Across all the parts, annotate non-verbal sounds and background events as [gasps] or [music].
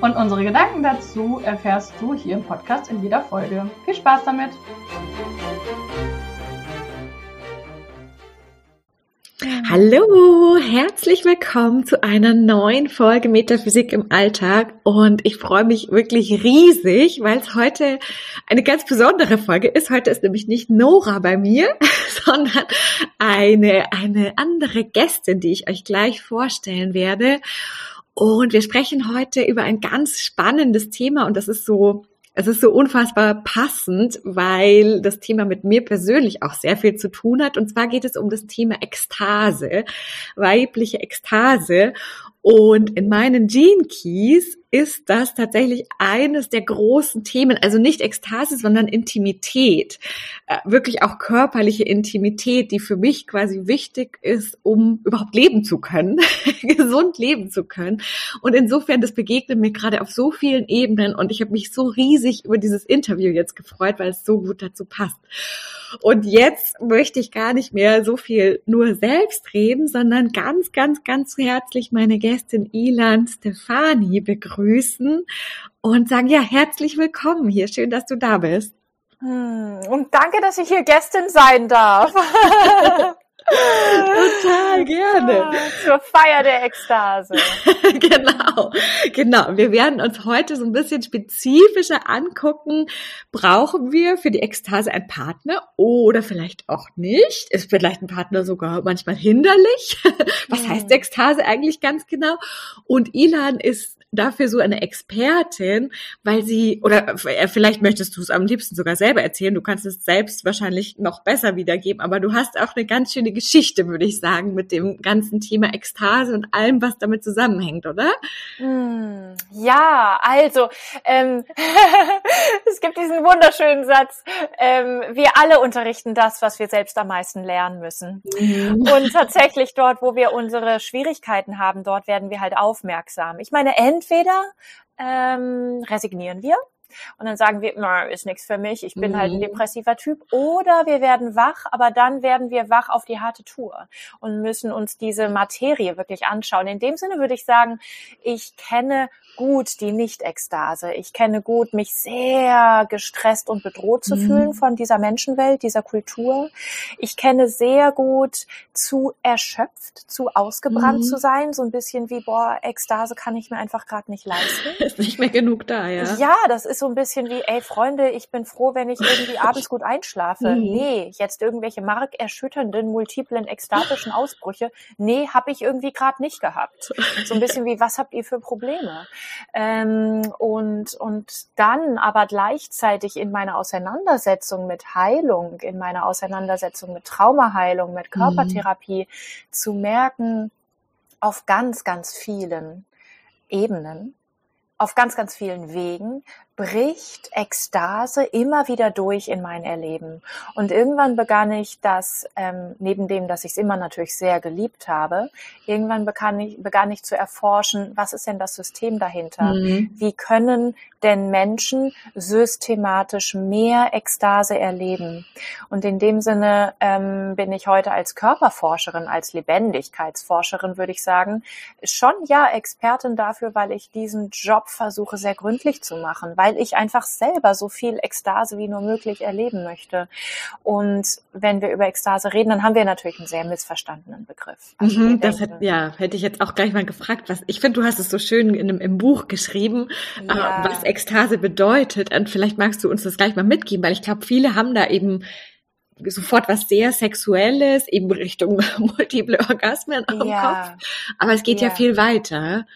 Und unsere Gedanken dazu erfährst du hier im Podcast in jeder Folge. Viel Spaß damit! Hallo, herzlich willkommen zu einer neuen Folge Metaphysik im Alltag und ich freue mich wirklich riesig, weil es heute eine ganz besondere Folge ist. Heute ist nämlich nicht Nora bei mir, [laughs] sondern eine, eine andere Gästin, die ich euch gleich vorstellen werde. Und wir sprechen heute über ein ganz spannendes Thema und das ist so es ist so unfassbar passend, weil das Thema mit mir persönlich auch sehr viel zu tun hat. Und zwar geht es um das Thema Ekstase, weibliche Ekstase. Und in meinen Gene Keys ist das tatsächlich eines der großen Themen, also nicht Ekstase, sondern Intimität, äh, wirklich auch körperliche Intimität, die für mich quasi wichtig ist, um überhaupt leben zu können, [laughs] gesund leben zu können. Und insofern, das begegnet mir gerade auf so vielen Ebenen und ich habe mich so riesig über dieses Interview jetzt gefreut, weil es so gut dazu passt. Und jetzt möchte ich gar nicht mehr so viel nur selbst reden, sondern ganz, ganz, ganz herzlich meine Gästin Ilan Stefani begrüßen und sagen, ja, herzlich willkommen hier. Schön, dass du da bist. Hm, und danke, dass ich hier Gästin sein darf. [laughs] Total gerne. Ah, zur Feier der Ekstase. [laughs] genau, genau. Wir werden uns heute so ein bisschen spezifischer angucken. Brauchen wir für die Ekstase einen Partner oder vielleicht auch nicht? Ist vielleicht ein Partner sogar manchmal hinderlich? [laughs] Was heißt hm. Ekstase eigentlich ganz genau? Und Ilan ist dafür so eine Expertin, weil sie, oder äh, vielleicht möchtest du es am liebsten sogar selber erzählen, du kannst es selbst wahrscheinlich noch besser wiedergeben, aber du hast auch eine ganz schöne Geschichte, würde ich sagen, mit dem ganzen Thema Ekstase und allem, was damit zusammenhängt, oder? Hm, ja, also ähm, [laughs] es gibt diesen wunderschönen Satz, ähm, wir alle unterrichten das, was wir selbst am meisten lernen müssen. Mhm. Und tatsächlich dort, wo wir unsere Schwierigkeiten haben, dort werden wir halt aufmerksam. Ich meine, entweder ähm, resignieren wir und dann sagen wir, na, ist nichts für mich, ich bin mhm. halt ein mhm. depressiver Typ. Oder wir werden wach, aber dann werden wir wach auf die harte Tour und müssen uns diese Materie wirklich anschauen. In dem Sinne würde ich sagen, ich kenne gut die Nicht-Ekstase. Ich kenne gut, mich sehr gestresst und bedroht zu mhm. fühlen von dieser Menschenwelt, dieser Kultur. Ich kenne sehr gut zu erschöpft, zu ausgebrannt mhm. zu sein, so ein bisschen wie, boah, Ekstase kann ich mir einfach gerade nicht leisten. [laughs] Ist nicht mehr genug da, ja. Ja, das ist so ein bisschen wie, ey Freunde, ich bin froh, wenn ich irgendwie [laughs] abends gut einschlafe. Mhm. Nee, jetzt irgendwelche markerschütternden, multiplen, ekstatischen Ausbrüche. Nee, habe ich irgendwie gerade nicht gehabt. So ein bisschen wie, was habt ihr für Probleme? Ähm, und, und dann aber gleichzeitig in meiner Auseinandersetzung mit Heilung, in meiner Auseinandersetzung mit Traumaheilung, mit mhm. Körpertherapie mhm. zu merken, auf ganz, ganz vielen Ebenen, auf ganz, ganz vielen Wegen bricht Ekstase immer wieder durch in mein Erleben. Und irgendwann begann ich das, ähm, neben dem, dass ich es immer natürlich sehr geliebt habe, irgendwann begann ich, begann ich zu erforschen, was ist denn das System dahinter? Mhm. Wie können denn Menschen systematisch mehr Ekstase erleben? Und in dem Sinne ähm, bin ich heute als Körperforscherin, als Lebendigkeitsforscherin, würde ich sagen, schon ja Expertin dafür, weil ich diesen Job versuche sehr gründlich zu machen, weil weil ich einfach selber so viel Ekstase wie nur möglich erleben möchte. Und wenn wir über Ekstase reden, dann haben wir natürlich einen sehr missverstandenen Begriff. Also mhm, das hat, ja, hätte ich jetzt auch gleich mal gefragt, was, ich finde, du hast es so schön in einem, im Buch geschrieben, äh, ja. was Ekstase bedeutet. Und vielleicht magst du uns das gleich mal mitgeben, weil ich glaube, viele haben da eben sofort was sehr Sexuelles, eben Richtung [laughs] multiple Orgasmen am ja. Kopf. Aber es geht ja. ja viel weiter.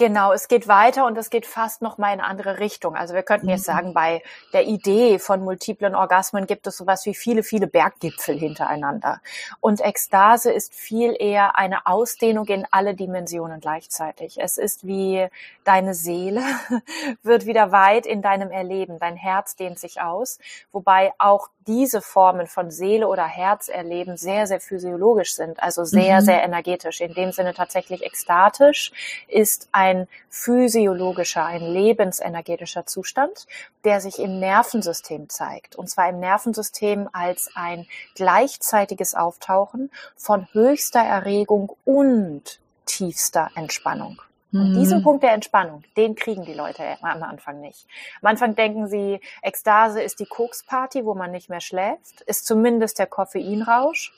Genau, es geht weiter und es geht fast noch mal in eine andere Richtung. Also wir könnten jetzt mhm. sagen, bei der Idee von multiplen Orgasmen gibt es sowas wie viele, viele Berggipfel hintereinander. Und Ekstase ist viel eher eine Ausdehnung in alle Dimensionen gleichzeitig. Es ist wie deine Seele [laughs] wird wieder weit in deinem Erleben. Dein Herz dehnt sich aus, wobei auch diese Formen von Seele oder Herzerleben sehr, sehr physiologisch sind, also sehr, mhm. sehr energetisch. In dem Sinne tatsächlich ekstatisch ist ein physiologischer, ein lebensenergetischer Zustand, der sich im Nervensystem zeigt. Und zwar im Nervensystem als ein gleichzeitiges Auftauchen von höchster Erregung und tiefster Entspannung. Und diesen mhm. Punkt der Entspannung, den kriegen die Leute am Anfang nicht. Am Anfang denken sie, Ekstase ist die Koksparty, wo man nicht mehr schläft, ist zumindest der Koffeinrausch.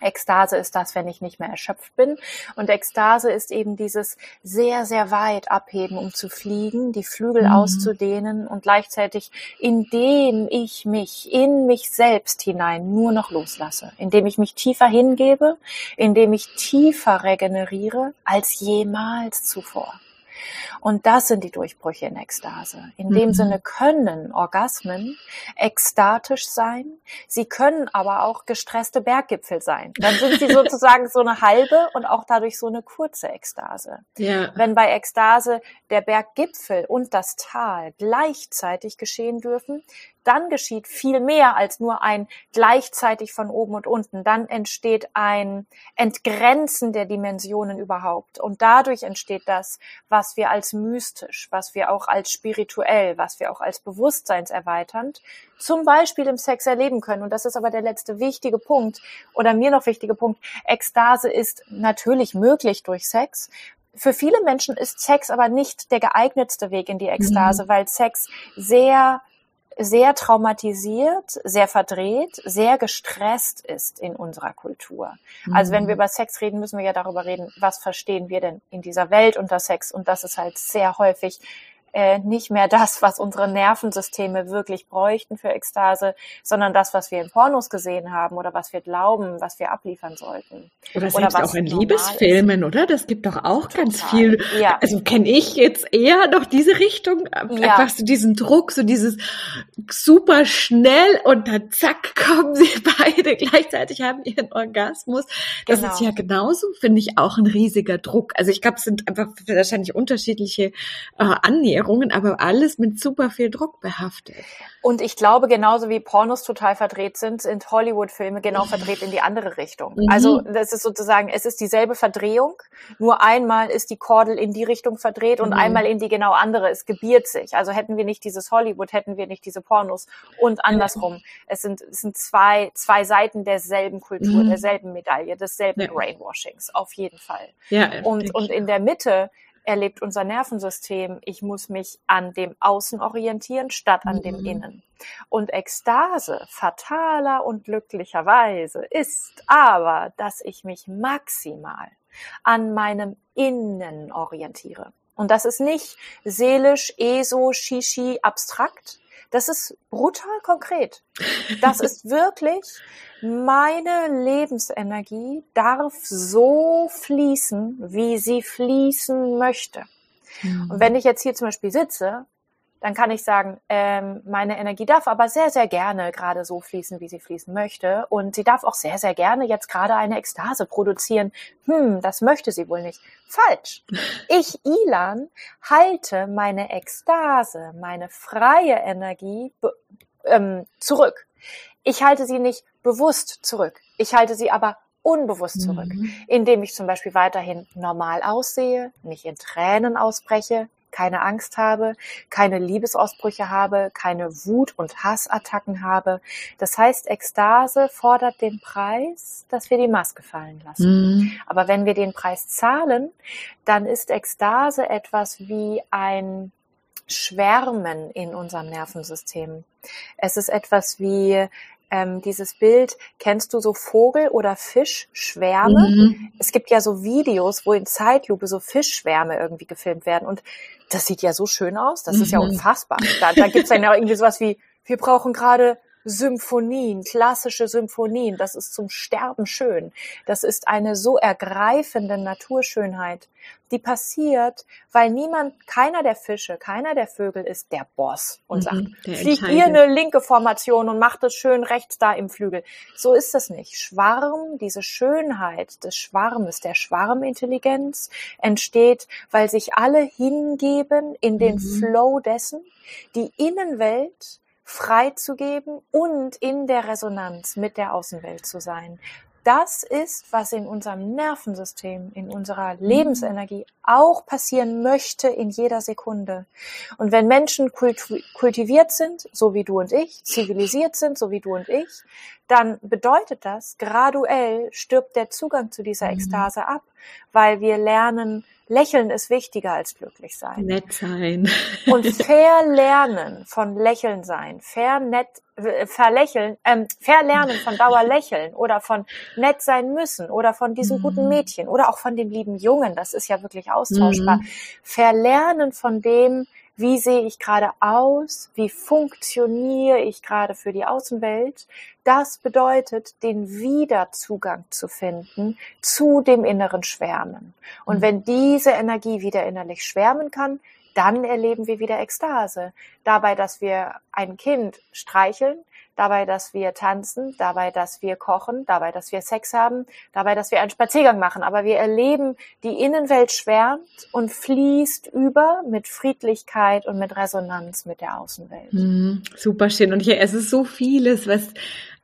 Ekstase ist das, wenn ich nicht mehr erschöpft bin. Und Ekstase ist eben dieses sehr, sehr weit abheben, um zu fliegen, die Flügel mhm. auszudehnen und gleichzeitig, indem ich mich in mich selbst hinein nur noch loslasse, indem ich mich tiefer hingebe, indem ich tiefer regeneriere als jemals zuvor. Und das sind die Durchbrüche in Ekstase. In dem mhm. Sinne können Orgasmen ekstatisch sein. Sie können aber auch gestresste Berggipfel sein. Dann sind sie [laughs] sozusagen so eine halbe und auch dadurch so eine kurze Ekstase. Ja. Wenn bei Ekstase der Berggipfel und das Tal gleichzeitig geschehen dürfen, dann geschieht viel mehr als nur ein gleichzeitig von oben und unten. Dann entsteht ein Entgrenzen der Dimensionen überhaupt. Und dadurch entsteht das, was wir als mystisch, was wir auch als spirituell, was wir auch als bewusstseinserweiternd zum Beispiel im Sex erleben können. Und das ist aber der letzte wichtige Punkt oder mir noch wichtige Punkt. Ekstase ist natürlich möglich durch Sex, für viele Menschen ist Sex aber nicht der geeignetste Weg in die Ekstase, mhm. weil Sex sehr sehr traumatisiert, sehr verdreht, sehr gestresst ist in unserer Kultur. Mhm. Also wenn wir mhm. über Sex reden, müssen wir ja darüber reden, was verstehen wir denn in dieser Welt unter Sex? Und das ist halt sehr häufig äh, nicht mehr das, was unsere Nervensysteme wirklich bräuchten für Ekstase, sondern das, was wir in Pornos gesehen haben oder was wir glauben, was wir abliefern sollten. Oder selbst oder auch in Liebesfilmen, ist. oder? Das gibt doch auch Total. ganz viel. Ja. Also kenne ich jetzt eher noch diese Richtung, ja. einfach so diesen Druck, so dieses super schnell und dann zack kommen sie [laughs] beide gleichzeitig haben ihren Orgasmus. Das genau. ist ja genauso, finde ich, auch ein riesiger Druck. Also ich glaube, es sind einfach wahrscheinlich unterschiedliche äh, Annäherungen Annäherungen, aber alles mit super viel Druck behaftet. Und ich glaube, genauso wie Pornos total verdreht sind, sind Hollywood-Filme genau verdreht in die andere Richtung. Mhm. Also das ist sozusagen, es ist dieselbe Verdrehung, nur einmal ist die Kordel in die Richtung verdreht und mhm. einmal in die genau andere. Es gebiert sich. Also hätten wir nicht dieses Hollywood, hätten wir nicht diese Pornos und andersrum. Mhm. Es sind, es sind zwei, zwei Seiten derselben Kultur, mhm. derselben Medaille, desselben ja. Brainwashings, auf jeden Fall. Ja, und, und in der Mitte erlebt unser Nervensystem, ich muss mich an dem Außen orientieren statt an mhm. dem Innen. Und Ekstase, fataler und glücklicherweise, ist aber, dass ich mich maximal an meinem Innen orientiere. Und das ist nicht seelisch, eso, shishi, abstrakt. Das ist brutal konkret. Das ist [laughs] wirklich meine Lebensenergie darf so fließen, wie sie fließen möchte. Mhm. Und wenn ich jetzt hier zum Beispiel sitze, dann kann ich sagen, ähm, meine Energie darf aber sehr, sehr gerne gerade so fließen, wie sie fließen möchte. Und sie darf auch sehr, sehr gerne jetzt gerade eine Ekstase produzieren. Hm, das möchte sie wohl nicht. Falsch. Ich, Ilan, halte meine Ekstase, meine freie Energie ähm, zurück. Ich halte sie nicht bewusst zurück. Ich halte sie aber unbewusst zurück, mhm. indem ich zum Beispiel weiterhin normal aussehe, nicht in Tränen ausbreche, keine Angst habe, keine Liebesausbrüche habe, keine Wut- und Hassattacken habe. Das heißt, Ekstase fordert den Preis, dass wir die Maske fallen lassen. Mhm. Aber wenn wir den Preis zahlen, dann ist Ekstase etwas wie ein Schwärmen in unserem Nervensystem. Es ist etwas wie ähm, dieses Bild, kennst du so Vogel- oder Fischschwärme? Mhm. Es gibt ja so Videos, wo in Zeitlupe so Fischschwärme irgendwie gefilmt werden und das sieht ja so schön aus, das mhm. ist ja mhm. unfassbar. Da, da gibt's dann ja irgendwie sowas wie, wir brauchen gerade Symphonien, klassische Symphonien. Das ist zum Sterben schön. Das ist eine so ergreifende Naturschönheit, die passiert, weil niemand, keiner der Fische, keiner der Vögel ist der Boss und mhm, sagt, fliegt ihr eine linke Formation und macht es schön rechts da im Flügel. So ist es nicht. Schwarm, diese Schönheit des Schwarmes, der Schwarmintelligenz entsteht, weil sich alle hingeben in den mhm. Flow dessen, die Innenwelt freizugeben und in der Resonanz mit der Außenwelt zu sein. Das ist, was in unserem Nervensystem, in unserer mhm. Lebensenergie auch passieren möchte in jeder Sekunde. Und wenn Menschen kultiviert sind, so wie du und ich, zivilisiert sind, so wie du und ich, dann bedeutet das, graduell stirbt der Zugang zu dieser mhm. Ekstase ab, weil wir lernen, Lächeln ist wichtiger als glücklich sein. Nett sein. Und [laughs] verlernen von Lächeln sein, vernett, äh, verlächeln, ähm, verlernen von Dauerlächeln oder von nett sein müssen oder von diesem mhm. guten Mädchen oder auch von dem lieben Jungen, das ist ja wirklich austauschbar. Mhm. Verlernen von dem, wie sehe ich gerade aus? Wie funktioniere ich gerade für die Außenwelt? Das bedeutet, den Wiederzugang zu finden zu dem inneren Schwärmen. Und mhm. wenn diese Energie wieder innerlich schwärmen kann, dann erleben wir wieder Ekstase. Dabei, dass wir ein Kind streicheln, dabei, dass wir tanzen, dabei, dass wir kochen, dabei, dass wir Sex haben, dabei, dass wir einen Spaziergang machen. Aber wir erleben, die Innenwelt schwärmt und fließt über mit Friedlichkeit und mit Resonanz mit der Außenwelt. Mhm, super schön. Und hier, es ist so vieles, was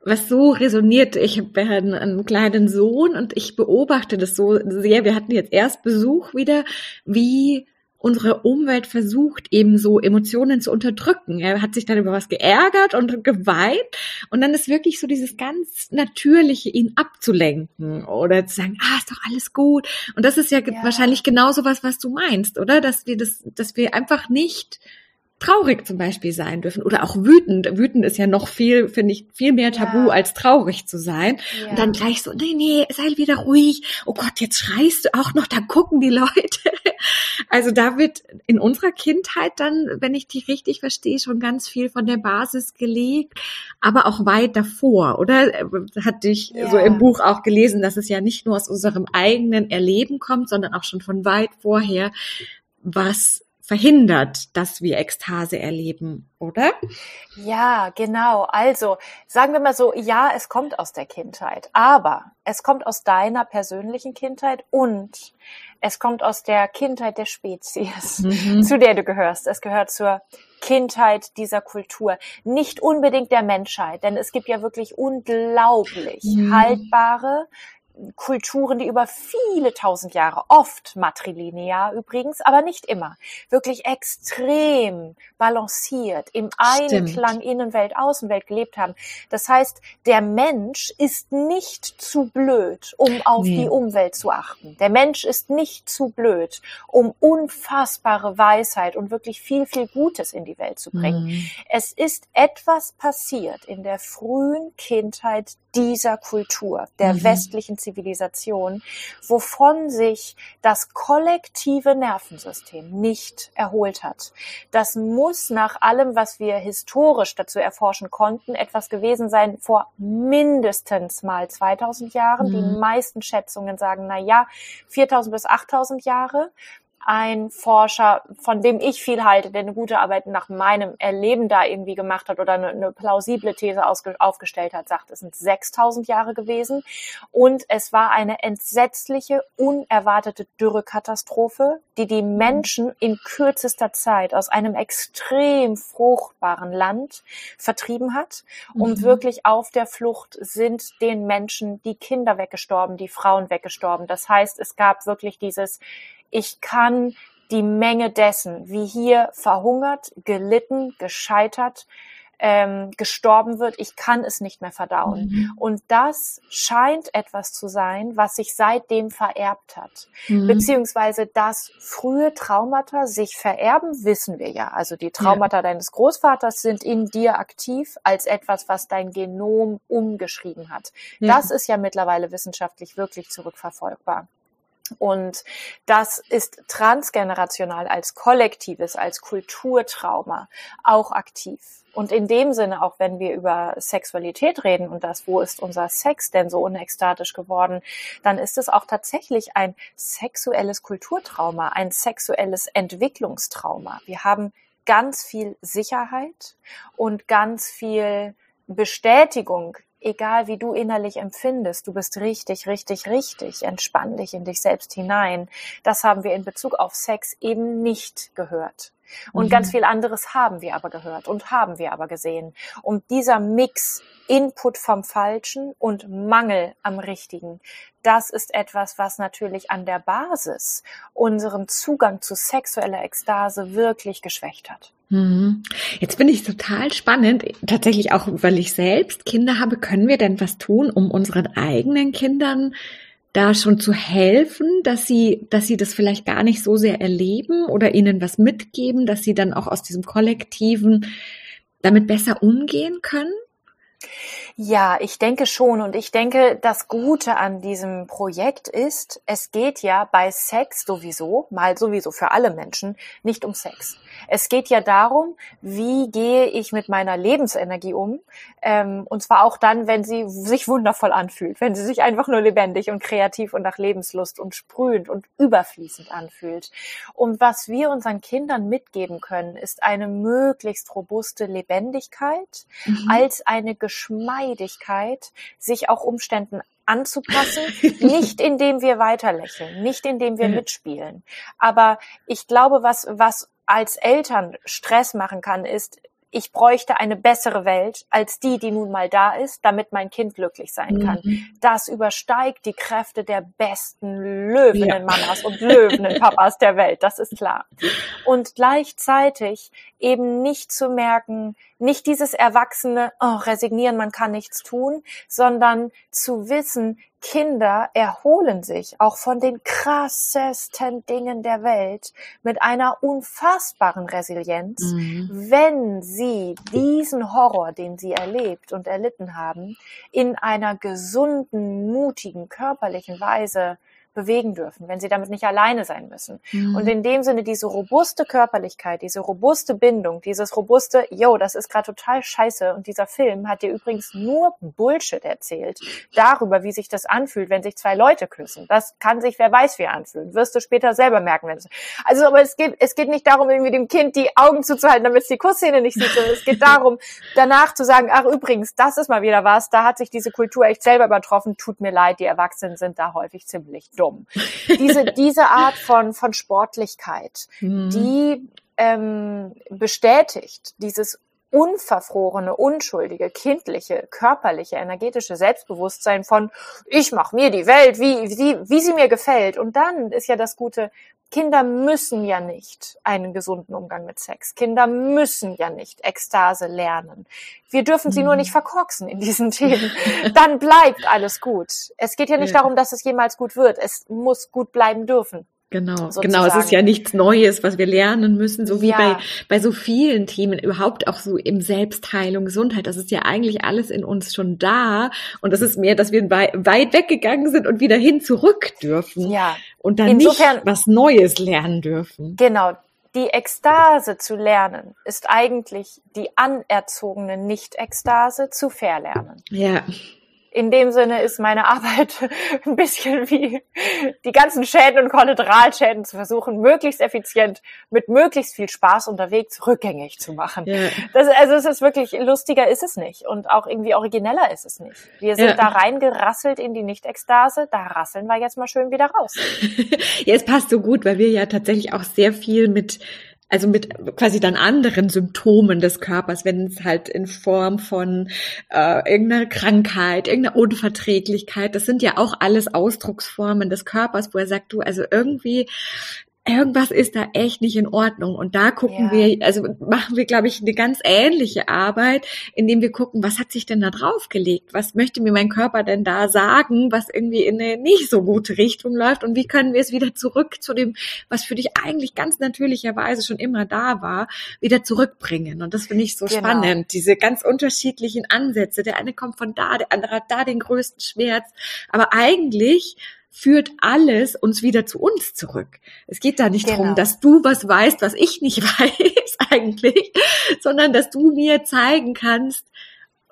was so resoniert. Ich habe einen, einen kleinen Sohn und ich beobachte das so sehr. Wir hatten jetzt erst Besuch wieder, wie unsere Umwelt versucht, eben so Emotionen zu unterdrücken. Er hat sich dann über was geärgert und geweint. Und dann ist wirklich so dieses ganz Natürliche, ihn abzulenken oder zu sagen, ah, ist doch alles gut. Und das ist ja, ja. wahrscheinlich genauso was, was du meinst, oder? Dass wir das, dass wir einfach nicht traurig zum Beispiel sein dürfen oder auch wütend. Wütend ist ja noch viel, finde ich, viel mehr Tabu ja. als traurig zu sein. Ja. Und dann gleich so, nee, nee, sei wieder ruhig. Oh Gott, jetzt schreist du auch noch, dann gucken die Leute. [laughs] Also da wird in unserer Kindheit dann, wenn ich die richtig verstehe, schon ganz viel von der Basis gelegt, aber auch weit davor, oder? Hatte ich ja. so im Buch auch gelesen, dass es ja nicht nur aus unserem eigenen Erleben kommt, sondern auch schon von weit vorher, was verhindert, dass wir Ekstase erleben, oder? Ja, genau. Also sagen wir mal so, ja, es kommt aus der Kindheit, aber es kommt aus deiner persönlichen Kindheit und es kommt aus der Kindheit der Spezies, mhm. zu der du gehörst. Es gehört zur Kindheit dieser Kultur, nicht unbedingt der Menschheit, denn es gibt ja wirklich unglaublich mhm. haltbare, Kulturen, die über viele tausend Jahre, oft matrilinear übrigens, aber nicht immer, wirklich extrem balanciert, im Einklang Innenwelt, Außenwelt gelebt haben. Das heißt, der Mensch ist nicht zu blöd, um auf nee. die Umwelt zu achten. Der Mensch ist nicht zu blöd, um unfassbare Weisheit und wirklich viel, viel Gutes in die Welt zu bringen. Mhm. Es ist etwas passiert in der frühen Kindheit dieser Kultur, der mhm. westlichen Zivilisation, wovon sich das kollektive Nervensystem nicht erholt hat. Das muss nach allem, was wir historisch dazu erforschen konnten, etwas gewesen sein vor mindestens mal 2000 Jahren. Mhm. Die meisten Schätzungen sagen, na ja, 4000 bis 8000 Jahre ein Forscher, von dem ich viel halte, der eine gute Arbeit nach meinem Erleben da irgendwie gemacht hat oder eine, eine plausible These aufgestellt hat, sagt, es sind 6000 Jahre gewesen und es war eine entsetzliche, unerwartete Dürrekatastrophe, die die Menschen in kürzester Zeit aus einem extrem fruchtbaren Land vertrieben hat und mhm. wirklich auf der Flucht sind den Menschen die Kinder weggestorben, die Frauen weggestorben. Das heißt, es gab wirklich dieses ich kann die Menge dessen, wie hier verhungert, gelitten, gescheitert, ähm, gestorben wird, ich kann es nicht mehr verdauen. Mhm. Und das scheint etwas zu sein, was sich seitdem vererbt hat. Mhm. Beziehungsweise, dass frühe Traumata sich vererben, wissen wir ja. Also die Traumata ja. deines Großvaters sind in dir aktiv als etwas, was dein Genom umgeschrieben hat. Ja. Das ist ja mittlerweile wissenschaftlich wirklich zurückverfolgbar. Und das ist transgenerational als kollektives, als Kulturtrauma auch aktiv. Und in dem Sinne, auch wenn wir über Sexualität reden und das, wo ist unser Sex denn so unekstatisch geworden, dann ist es auch tatsächlich ein sexuelles Kulturtrauma, ein sexuelles Entwicklungstrauma. Wir haben ganz viel Sicherheit und ganz viel Bestätigung egal wie du innerlich empfindest, du bist richtig, richtig, richtig, entspann dich in dich selbst hinein. Das haben wir in Bezug auf Sex eben nicht gehört. Und mhm. ganz viel anderes haben wir aber gehört und haben wir aber gesehen. Und dieser Mix Input vom Falschen und Mangel am Richtigen, das ist etwas, was natürlich an der Basis unseren Zugang zu sexueller Ekstase wirklich geschwächt hat. Mhm. Jetzt finde ich total spannend, tatsächlich auch, weil ich selbst Kinder habe, können wir denn was tun, um unseren eigenen Kindern da schon zu helfen, dass sie, dass sie das vielleicht gar nicht so sehr erleben oder ihnen was mitgeben, dass sie dann auch aus diesem Kollektiven damit besser umgehen können? Ja, ich denke schon. Und ich denke, das Gute an diesem Projekt ist, es geht ja bei Sex sowieso, mal sowieso für alle Menschen, nicht um Sex. Es geht ja darum, wie gehe ich mit meiner Lebensenergie um. Ähm, und zwar auch dann, wenn sie sich wundervoll anfühlt, wenn sie sich einfach nur lebendig und kreativ und nach Lebenslust und sprühend und überfließend anfühlt. Und was wir unseren Kindern mitgeben können, ist eine möglichst robuste Lebendigkeit mhm. als eine Geschmeidigkeit, sich auch Umständen anzupassen, [laughs] nicht indem wir weiterlächeln, nicht indem wir mitspielen. Aber ich glaube, was, was als Eltern Stress machen kann, ist, ich bräuchte eine bessere Welt als die, die nun mal da ist, damit mein Kind glücklich sein kann. Mhm. Das übersteigt die Kräfte der besten Löwinnen-Mamas ja. und Löwinnen-Papas [laughs] der Welt, das ist klar. Und gleichzeitig eben nicht zu merken, nicht dieses erwachsene, oh, resignieren, man kann nichts tun, sondern zu wissen, Kinder erholen sich auch von den krassesten Dingen der Welt mit einer unfassbaren Resilienz, mhm. wenn sie diesen Horror, den sie erlebt und erlitten haben, in einer gesunden, mutigen, körperlichen Weise bewegen dürfen, wenn sie damit nicht alleine sein müssen. Mhm. Und in dem Sinne diese robuste Körperlichkeit, diese robuste Bindung, dieses robuste, yo, das ist gerade total scheiße und dieser Film hat dir übrigens nur Bullshit erzählt darüber, wie sich das anfühlt, wenn sich zwei Leute küssen. Das kann sich wer weiß wie anfühlen. Wirst du später selber merken, wenn es. Also, aber es geht, es geht nicht darum, irgendwie dem Kind die Augen zuzuhalten, damit es die Kussszene nicht sieht, sondern es geht darum, [laughs] danach zu sagen, ach übrigens, das ist mal wieder was, da hat sich diese Kultur echt selber übertroffen, tut mir leid, die Erwachsenen sind da häufig ziemlich dumm dumm. Diese, [laughs] diese Art von, von Sportlichkeit, mhm. die ähm, bestätigt dieses unverfrorene, unschuldige, kindliche, körperliche, energetische Selbstbewusstsein von ich mache mir die Welt, wie, wie, wie sie mir gefällt. Und dann ist ja das Gute, Kinder müssen ja nicht einen gesunden Umgang mit Sex. Kinder müssen ja nicht Ekstase lernen. Wir dürfen sie mhm. nur nicht verkorksen in diesen [laughs] Themen. Dann bleibt alles gut. Es geht ja nicht ja. darum, dass es jemals gut wird. Es muss gut bleiben dürfen. Genau, sozusagen. genau. Es ist ja nichts Neues, was wir lernen müssen, so wie ja. bei, bei so vielen Themen, überhaupt auch so im Selbstheilung, Gesundheit. Das ist ja eigentlich alles in uns schon da. Und das ist mehr, dass wir weit weggegangen sind und wieder hin zurück dürfen. Ja. Und dann Insofern, nicht was Neues lernen dürfen. Genau. Die Ekstase zu lernen ist eigentlich die anerzogene Nicht-Ekstase zu verlernen. Ja in dem Sinne ist meine Arbeit [laughs] ein bisschen wie die ganzen Schäden und Kollateralschäden zu versuchen, möglichst effizient mit möglichst viel Spaß unterwegs rückgängig zu machen. Ja. Das, also es ist wirklich lustiger ist es nicht und auch irgendwie origineller ist es nicht. Wir sind ja. da reingerasselt in die Nicht-Ekstase, da rasseln wir jetzt mal schön wieder raus. [laughs] ja, es passt so gut, weil wir ja tatsächlich auch sehr viel mit also mit quasi dann anderen Symptomen des Körpers, wenn es halt in Form von äh, irgendeiner Krankheit, irgendeiner Unverträglichkeit, das sind ja auch alles Ausdrucksformen des Körpers, wo er sagt, du, also irgendwie irgendwas ist da echt nicht in Ordnung. Und da gucken ja. wir, also machen wir, glaube ich, eine ganz ähnliche Arbeit, indem wir gucken, was hat sich denn da draufgelegt? Was möchte mir mein Körper denn da sagen, was irgendwie in eine nicht so gute Richtung läuft? Und wie können wir es wieder zurück zu dem, was für dich eigentlich ganz natürlicherweise schon immer da war, wieder zurückbringen? Und das finde ich so genau. spannend, diese ganz unterschiedlichen Ansätze. Der eine kommt von da, der andere hat da den größten Schmerz. Aber eigentlich führt alles uns wieder zu uns zurück. Es geht da nicht Genau. darum, dass du was weißt, was ich nicht [laughs] weiß eigentlich, sondern dass du mir zeigen kannst,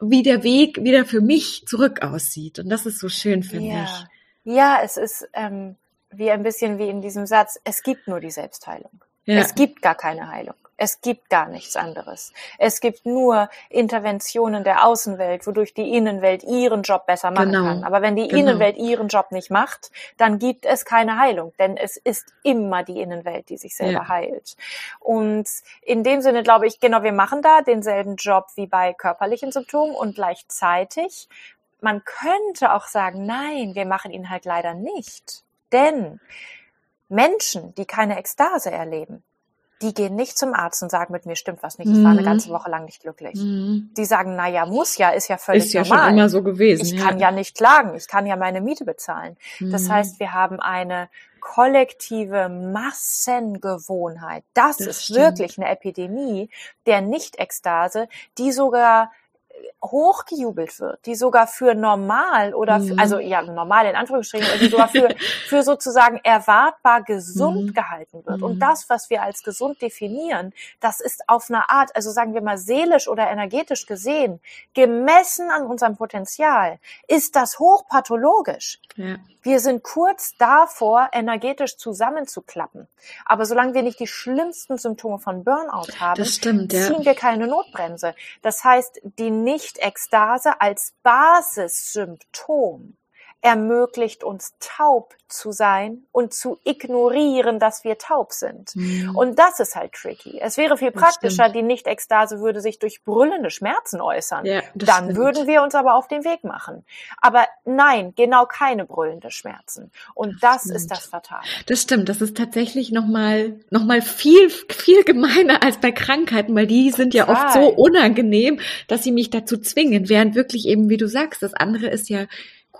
wie der Weg wieder für mich zurück aussieht. Und das ist so schön, finde ja. ich. Ja, es ist ähm, wie ein bisschen wie in diesem Satz, es gibt nur die Selbstheilung. Ja. Es gibt gar keine Heilung. Es gibt gar nichts anderes. Es gibt nur Interventionen der Außenwelt, wodurch die Innenwelt ihren Job besser machen Genau. kann. Aber wenn die Genau. Innenwelt ihren Job nicht macht, dann gibt es keine Heilung, denn es ist immer die Innenwelt, die sich selber Ja. heilt. Und in dem Sinne glaube ich, genau, wir machen da denselben Job wie bei körperlichen Symptomen und gleichzeitig, man könnte auch sagen, nein, wir machen ihn halt leider nicht. Denn Menschen, die keine Ekstase erleben, die gehen nicht zum Arzt und sagen, mit mir stimmt was nicht, ich war eine Mhm. ganze Woche lang nicht glücklich. Mhm. Die sagen, na ja, muss ja, ist ja völlig Ist ja normal. schon immer so gewesen. ich kann ja nicht klagen, ich kann ja meine Miete bezahlen. Das Mhm. heißt, wir haben eine kollektive Massengewohnheit. Das, Das ist stimmt. wirklich eine Epidemie der Nicht-Ekstase, die sogar hochgejubelt wird, die sogar für normal oder für, Mhm. also ja normal in Anführungsstrichen, die sogar für, [laughs] für sozusagen erwartbar gesund Mhm. gehalten wird. Mhm. Und das, was wir als gesund definieren, das ist auf eine Art, also sagen wir mal seelisch oder energetisch gesehen, gemessen an unserem Potenzial, ist das hochpathologisch. ja. Wir sind kurz davor, energetisch zusammenzuklappen. Aber solange wir nicht die schlimmsten Symptome von Burnout haben, stimmt, ja. ziehen wir keine Notbremse. Das heißt, die Nicht-Ekstase als Basissymptom ermöglicht uns taub zu sein und zu ignorieren, dass wir taub sind. Mhm. Und das ist halt tricky. Es wäre viel Das praktischer, die Nicht-Ekstase würde sich durch brüllende Schmerzen äußern. Ja, das Dann stimmt. würden wir uns aber auf den Weg machen. Aber nein, genau keine brüllende Schmerzen. Und das, stimmt. ist das Fatale. Das stimmt, das ist tatsächlich nochmal noch mal viel, viel gemeiner als bei Krankheiten, weil die sind ja oft so unangenehm, dass sie mich dazu zwingen, während wirklich eben, wie du sagst, das andere ist ja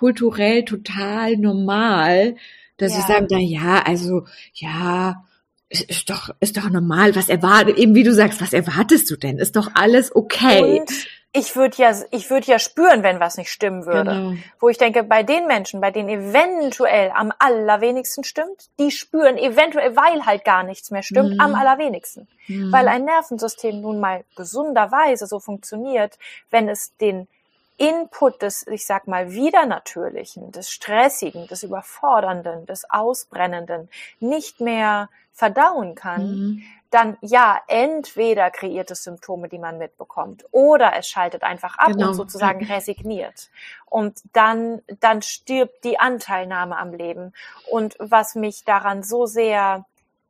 kulturell total normal, dass sie Ja. sagen, na ja, also, ja, ist, ist doch, ist doch normal, was erwartet, eben wie du sagst, was erwartest du denn? Ist doch alles okay. Und ich würde ja, ich würde ja spüren, wenn was nicht stimmen würde. Genau. Wo ich denke, bei den Menschen, bei denen eventuell am allerwenigsten stimmt, die spüren eventuell, weil halt gar nichts mehr stimmt, Mhm. am allerwenigsten. Mhm. Weil ein Nervensystem nun mal gesunderweise so funktioniert, wenn es den Input des, ich sag mal, Widernatürlichen, des Stressigen, des Überfordernden, des Ausbrennenden nicht mehr verdauen kann, Mhm. dann ja, entweder kreiert es Symptome, die man mitbekommt, oder es schaltet einfach ab Genau. und sozusagen resigniert. Und dann, dann stirbt die Anteilnahme am Leben. Und was mich daran so sehr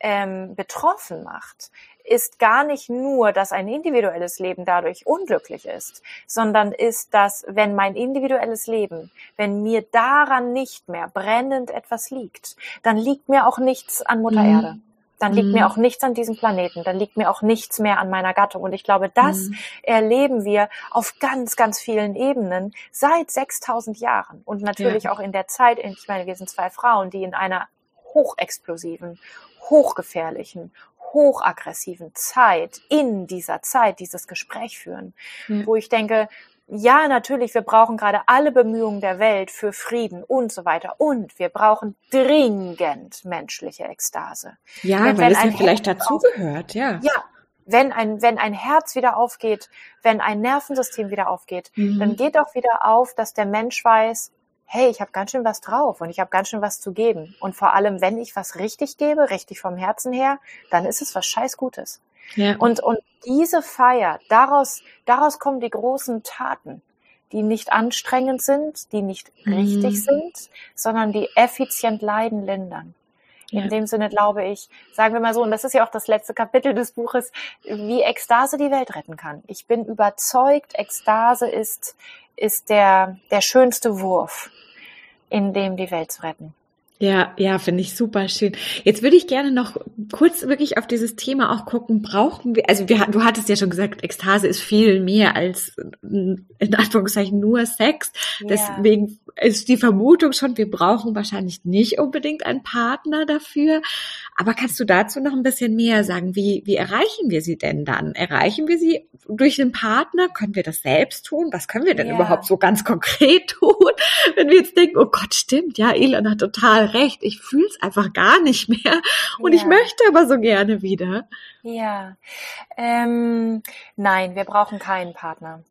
ähm, betroffen macht, ist gar nicht nur, dass ein individuelles Leben dadurch unglücklich ist, sondern ist, dass wenn mein individuelles Leben, wenn mir daran nicht mehr brennend etwas liegt, dann liegt mir auch nichts an Mutter Mhm. Erde. Dann liegt Mhm. mir auch nichts an diesem Planeten, dann liegt mir auch nichts mehr an meiner Gattung. Und ich glaube, das Mhm. erleben wir auf ganz, ganz vielen Ebenen seit 6000 Jahren. Und natürlich Ja. auch in der Zeit, ich meine, wir sind zwei Frauen, die in einer hochexplosiven, hochgefährlichen, hochaggressiven Zeit, in dieser Zeit dieses Gespräch führen, Ja. wo ich denke, ja, natürlich, wir brauchen gerade alle Bemühungen der Welt für Frieden und so weiter. Und wir brauchen dringend menschliche Ekstase. Ja, Wenn- weil es ja ein vielleicht Herz dazugehört, ja. Ja, wenn ein, wenn ein Herz wieder aufgeht, wenn ein Nervensystem wieder aufgeht, Mhm. dann geht auch wieder auf, dass der Mensch weiß, hey, ich habe ganz schön was drauf und ich habe ganz schön was zu geben. Und vor allem, wenn ich was richtig gebe, richtig vom Herzen her, dann ist es was scheiß Gutes. ja. Und, und diese Feier, daraus, daraus kommen die großen Taten, die nicht anstrengend sind, die nicht Mhm. richtig sind, sondern die effizient Leiden lindern. In Ja. dem Sinne glaube ich, sagen wir mal so, und das ist ja auch das letzte Kapitel des Buches, wie Ekstase die Welt retten kann. Ich bin überzeugt, Ekstase ist, ist der, der schönste Wurf, in dem die Welt zu retten. Ja, ja, finde ich super schön. Jetzt würde ich gerne noch kurz wirklich auf dieses Thema auch gucken. Brauchen wir, also wir, du hattest ja schon gesagt, Ekstase ist viel mehr als in Anführungszeichen nur Sex. Deswegen ist die Vermutung schon, wir brauchen wahrscheinlich nicht unbedingt einen Partner dafür. Aber kannst du dazu noch ein bisschen mehr sagen? Wie, wie erreichen wir sie denn dann? Erreichen wir sie durch den Partner? Können wir das selbst tun? Was können wir denn ja. überhaupt so ganz konkret [laughs] tun? Wenn wir jetzt denken, oh Gott, stimmt, ja, Elon hat total recht. Ich fühle es einfach gar nicht mehr. Und ja. ich möchte aber so gerne wieder. Ja, ähm, nein, wir brauchen keinen Partner.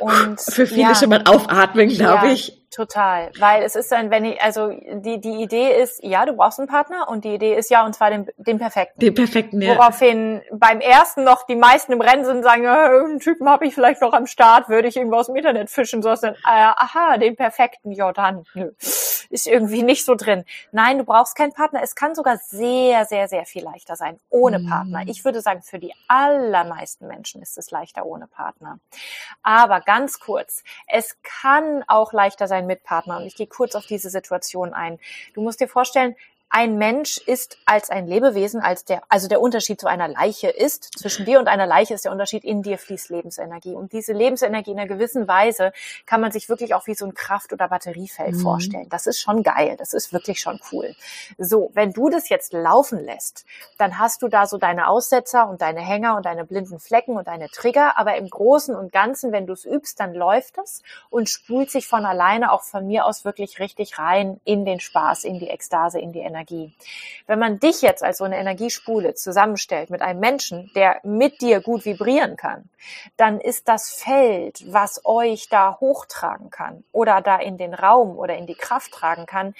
Und für viele ja, schon mal aufatmen, glaube ich. Total, weil es ist dann, wenn ich, also die die Idee ist, ja, du brauchst einen Partner und die Idee ist ja und zwar den, den perfekten. Den perfekten, ja. Woraufhin beim ersten noch die meisten im Rennen sind und sagen, ja, einen Typen habe ich vielleicht noch am Start, würde ich irgendwo aus dem Internet fischen, so dann, äh, aha, den perfekten, ja dann, nö, ist irgendwie nicht so drin. Nein, du brauchst keinen Partner. Es kann sogar sehr, sehr, sehr viel leichter sein ohne mhm. Partner. Ich würde sagen, für die allermeisten Menschen ist es leichter ohne Partner. Aber ganz kurz, es kann auch leichter sein mit Partner. Und ich gehe kurz auf diese Situation ein. Du musst dir vorstellen, ein Mensch ist als ein Lebewesen, als der, also der Unterschied zu einer Leiche ist, zwischen dir und einer Leiche ist der Unterschied, in dir fließt Lebensenergie. Und diese Lebensenergie in einer gewissen Weise kann man sich wirklich auch wie so ein Kraft- oder Batteriefeld mhm. vorstellen. Das ist schon geil. Das ist wirklich schon cool. So, wenn du das jetzt laufen lässt, dann hast du da so deine Aussetzer und deine Hänger und deine blinden Flecken und deine Trigger. Aber im Großen und Ganzen, wenn du es übst, dann läuft es und spult sich von alleine auch von mir aus wirklich richtig rein in den Spaß, in die Ekstase, in die Energie. Energie. Wenn man dich jetzt als so eine Energiespule zusammenstellt mit einem Menschen, der mit dir gut vibrieren kann, dann ist das Feld, was euch da hochtragen kann oder da in den Raum oder in die Kraft tragen kann,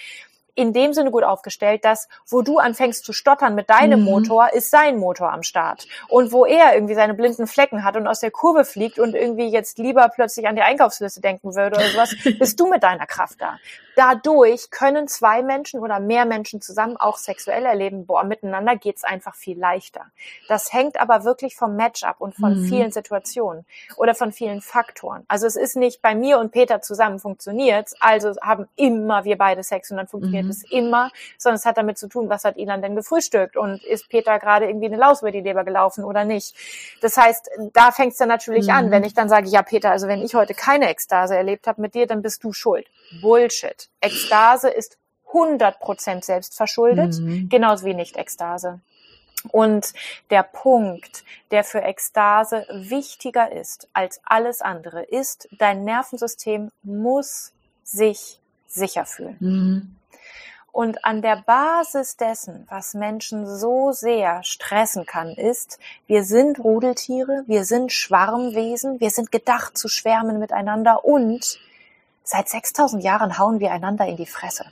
in dem Sinne gut aufgestellt, dass wo du anfängst zu stottern mit deinem mhm. Motor, ist sein Motor am Start. Und wo er irgendwie seine blinden Flecken hat und aus der Kurve fliegt und irgendwie jetzt lieber plötzlich an die Einkaufsliste denken würde oder sowas, [laughs] bist du mit deiner Kraft da. Dadurch können zwei Menschen oder mehr Menschen zusammen auch sexuell erleben, boah, miteinander geht's einfach viel leichter. Das hängt aber wirklich vom Match ab und von mhm. vielen Situationen oder von vielen Faktoren. Also es ist nicht bei mir und Peter zusammen funktioniert, also haben immer wir beide Sex und dann funktioniert mhm. Es immer, sondern es hat damit zu tun, was hat Ilan denn gefrühstückt und ist Peter gerade irgendwie eine Laus über die Leber gelaufen oder nicht. Das heißt, da fängt es dann natürlich mhm. an, wenn ich dann sage, ja Peter, also wenn ich heute keine Ekstase erlebt habe mit dir, dann bist du schuld. Bullshit. Ekstase ist 100% selbstverschuldet, mhm. genauso wie Nicht-Ekstase. Und der Punkt, der für Ekstase wichtiger ist als alles andere, ist, dein Nervensystem muss sich sicher fühlen. Mhm. Und an der Basis dessen, was Menschen so sehr stressen kann, ist, wir sind Rudeltiere, wir sind Schwarmwesen, wir sind gedacht zu schwärmen miteinander und seit 6000 Jahren hauen wir einander in die Fresse.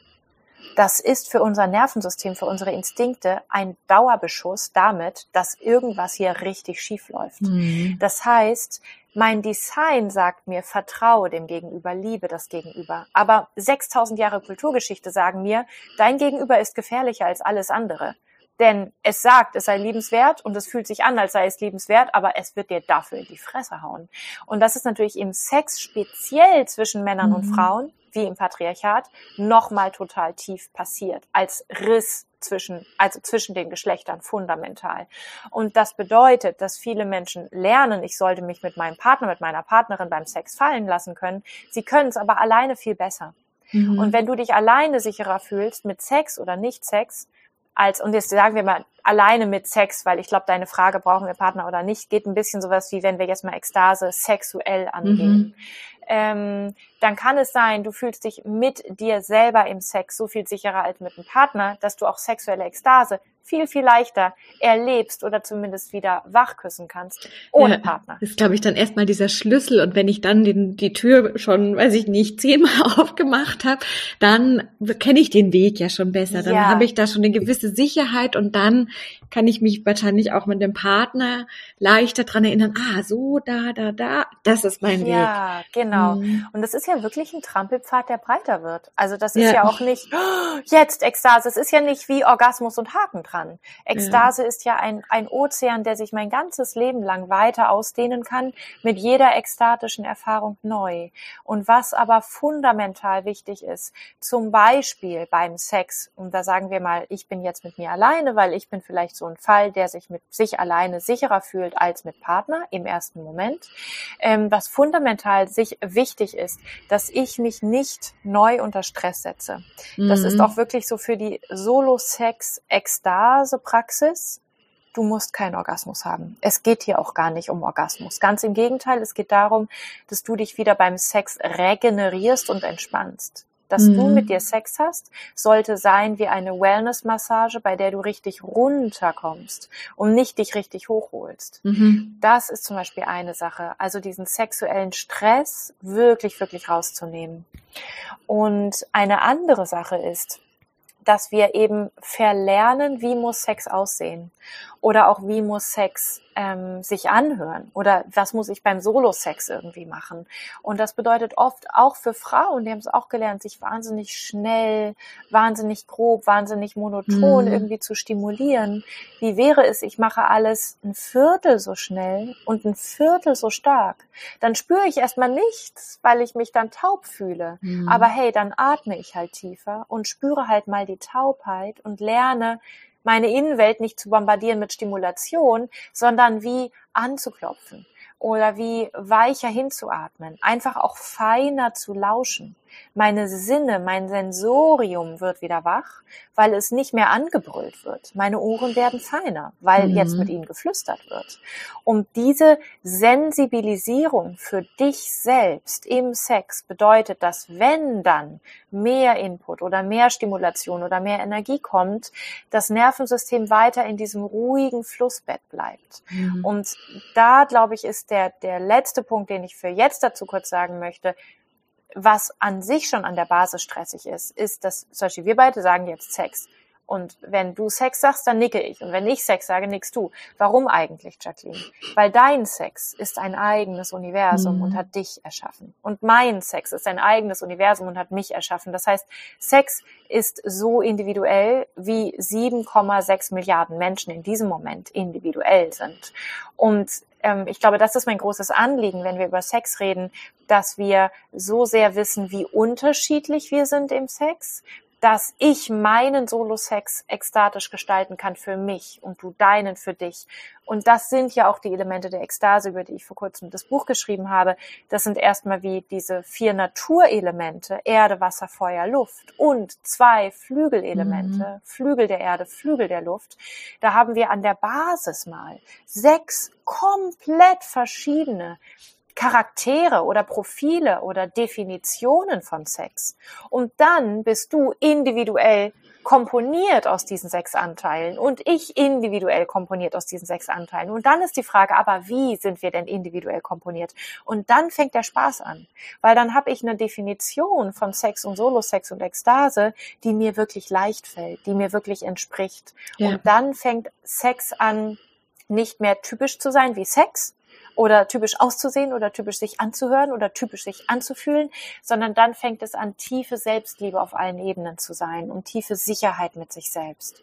Das ist für unser Nervensystem, für unsere Instinkte ein Dauerbeschuss damit, dass irgendwas hier richtig schief läuft. Mhm. Das heißt, mein Design sagt mir, vertraue dem Gegenüber, liebe das Gegenüber. Aber 6000 Jahre Kulturgeschichte sagen mir, dein Gegenüber ist gefährlicher als alles andere. Denn es sagt, es sei liebenswert und es fühlt sich an, als sei es liebenswert, aber es wird dir dafür in die Fresse hauen. Und das ist natürlich im Sex speziell zwischen Männern mhm. und Frauen, wie im Patriarchat, nochmal total tief passiert, als Riss zwischen, also zwischen den Geschlechtern fundamental. Und das bedeutet, dass viele Menschen lernen, ich sollte mich mit meinem Partner, mit meiner Partnerin beim Sex fallen lassen können. Sie können es aber alleine viel besser. Mhm. Und wenn du dich alleine sicherer fühlst mit Sex oder nicht Sex, als, und jetzt sagen wir mal alleine mit Sex, weil ich glaube, deine Frage, brauchen wir Partner oder nicht, geht ein bisschen sowas wie, wenn wir jetzt mal Ekstase sexuell angehen. Mhm ähm, dann kann es sein, du fühlst dich mit dir selber im Sex so viel sicherer als mit einem Partner, dass du auch sexuelle Ekstase viel, viel leichter erlebst oder zumindest wieder wachküssen kannst, ohne ja, Partner. Das ist, glaube ich, dann erstmal dieser Schlüssel. Und wenn ich dann den, die Tür schon, weiß ich nicht, zehnmal [laughs] aufgemacht habe, dann kenne ich den Weg ja schon besser. Dann ja. habe ich da schon eine gewisse Sicherheit und dann kann ich mich wahrscheinlich auch mit dem Partner leichter dran erinnern, ah, so, da, da, da, das ist mein ja, Weg. Ja, genau. Mhm. Und das ist ja wirklich ein Trampelpfad, der breiter wird. Also das ist ja, ja auch nicht, oh, [gasps] jetzt Ekstase, es ist ja nicht wie Orgasmus und Haken dran. Ekstase ja. ist ja ein, ein Ozean, der sich mein ganzes Leben lang weiter ausdehnen kann, mit jeder ekstatischen Erfahrung neu. Und was aber fundamental wichtig ist, zum Beispiel beim Sex, und da sagen wir mal, ich bin jetzt mit mir alleine, weil ich bin vielleicht so ein Fall, der sich mit sich alleine sicherer fühlt als mit Partner im ersten Moment. Ähm, was fundamental sich wichtig ist, dass ich mich nicht neu unter Stress setze. Mhm. Das ist mhm. auch wirklich so für die Solo-Sex-Ekstase Ekstase-Praxis, du musst keinen Orgasmus haben. Es geht hier auch gar nicht um Orgasmus. Ganz im Gegenteil, es geht darum, dass du dich wieder beim Sex regenerierst und entspannst dass mhm. du mit dir Sex hast, sollte sein wie eine Wellness-Massage, bei der du richtig runterkommst und nicht dich richtig hochholst. Mhm. Das ist zum Beispiel eine Sache. Also diesen sexuellen Stress wirklich, wirklich rauszunehmen. Und eine andere Sache ist, dass wir eben verlernen, wie muss Sex aussehen oder auch wie muss Sex ähm, sich anhören oder was muss ich beim Solo-Sex irgendwie machen. Und das bedeutet oft auch für Frauen, die haben es auch gelernt, sich wahnsinnig schnell, wahnsinnig grob, wahnsinnig monoton mhm. irgendwie zu stimulieren. Wie wäre es, ich mache alles ein Viertel so schnell und ein Viertel so stark. Dann spüre ich erstmal nichts, weil ich mich dann taub fühle. Mhm. Aber hey, dann atme ich halt tiefer und spüre halt mal die Taubheit und lerne, meine Innenwelt nicht zu bombardieren mit Stimulation, sondern wie anzuklopfen oder wie weicher hinzuatmen, einfach auch feiner zu lauschen. Meine Sinne, mein Sensorium wird wieder wach, weil es nicht mehr angebrüllt wird. Meine Ohren werden feiner, weil mhm. jetzt mit ihnen geflüstert wird. Und diese Sensibilisierung für dich selbst im Sex bedeutet, dass wenn dann mehr Input oder mehr Stimulation oder mehr Energie kommt, das Nervensystem weiter in diesem ruhigen Flussbett bleibt. Mhm. Und da, glaube ich, ist der, der letzte Punkt, den ich für jetzt dazu kurz sagen möchte, was an sich schon an der Basis stressig ist, ist, dass zum Beispiel wir beide sagen jetzt Sex. Und wenn du Sex sagst, dann nicke ich. Und wenn ich Sex sage, nickst du. Warum eigentlich, Jacqueline? Weil dein Sex ist ein eigenes Universum mhm. und hat dich erschaffen. Und mein Sex ist ein eigenes Universum und hat mich erschaffen. Das heißt, Sex ist so individuell, wie 7,6 Milliarden Menschen in diesem Moment individuell sind. Und ähm, ich glaube, das ist mein großes Anliegen, wenn wir über Sex reden, dass wir so sehr wissen, wie unterschiedlich wir sind im Sex, dass ich meinen Solo-Sex ekstatisch gestalten kann für mich und du deinen für dich. Und das sind ja auch die Elemente der Ekstase, über die ich vor kurzem das Buch geschrieben habe. Das sind erstmal wie diese vier Naturelemente, Erde, Wasser, Feuer, Luft und zwei Flügelelemente, mhm. Flügel der Erde, Flügel der Luft. Da haben wir an der Basis mal sechs komplett verschiedene Charaktere oder Profile oder Definitionen von Sex. Und dann bist du individuell komponiert aus diesen sechs Anteilen und ich individuell komponiert aus diesen sechs Anteilen. Und dann ist die Frage, aber wie sind wir denn individuell komponiert? Und dann fängt der Spaß an, weil dann habe ich eine Definition von Sex und Solo-Sex und Ekstase, die mir wirklich leicht fällt, die mir wirklich entspricht. Ja. Und dann fängt Sex an, nicht mehr typisch zu sein wie Sex, oder typisch auszusehen oder typisch sich anzuhören oder typisch sich anzufühlen, sondern dann fängt es an, tiefe Selbstliebe auf allen Ebenen zu sein und tiefe Sicherheit mit sich selbst.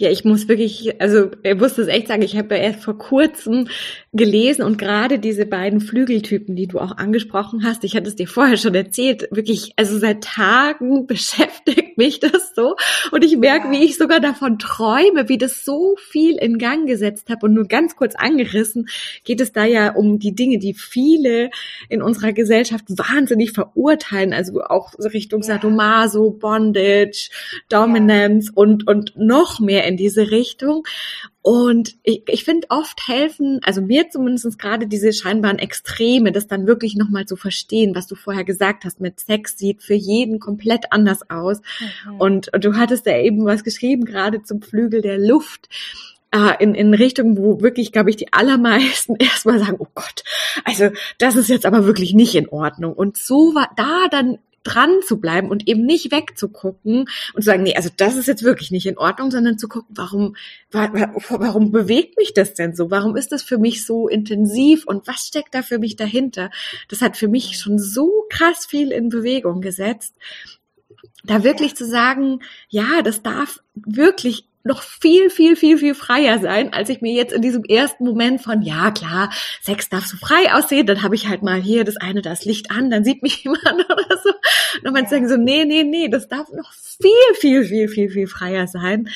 Ja, ich muss wirklich, also er musste es echt sagen, ich habe ja erst vor kurzem gelesen und gerade diese beiden Flügeltypen, die du auch angesprochen hast, ich hatte es dir vorher schon erzählt, wirklich, also seit Tagen [laughs] beschäftigt mich das so und ich merke, ja. wie ich sogar davon träume, wie das so viel in Gang gesetzt habe und nur ganz kurz angerissen geht es da ja um die Dinge, die viele in unserer Gesellschaft wahnsinnig verurteilen, also auch Richtung ja. Sadomaso, Bondage, Dominance ja. und, und noch mehr in diese Richtung. Und ich, ich finde oft helfen, also mir zumindest gerade diese scheinbaren Extreme, das dann wirklich nochmal zu verstehen, was du vorher gesagt hast, mit Sex sieht für jeden komplett anders aus. Mhm. Und, und du hattest ja eben was geschrieben, gerade zum Flügel der Luft äh, in, in Richtung, wo wirklich, glaube ich, die allermeisten [laughs] erstmal sagen, oh Gott, also das ist jetzt aber wirklich nicht in Ordnung. Und so war da dann dran zu bleiben und eben nicht wegzugucken und zu sagen, nee, also das ist jetzt wirklich nicht in Ordnung, sondern zu gucken, warum, warum bewegt mich das denn so? Warum ist das für mich so intensiv und was steckt da für mich dahinter? Das hat für mich schon so krass viel in Bewegung gesetzt da wirklich zu sagen, ja, das darf wirklich noch viel, viel, viel, viel freier sein, als ich mir jetzt in diesem ersten Moment von, ja klar, Sex darf so frei aussehen, dann habe ich halt mal hier das eine, das Licht an, dann sieht mich [laughs] jemand oder so. Und dann ja. sagen so, nee, nee, nee, das darf noch viel, viel, viel, viel, viel freier sein.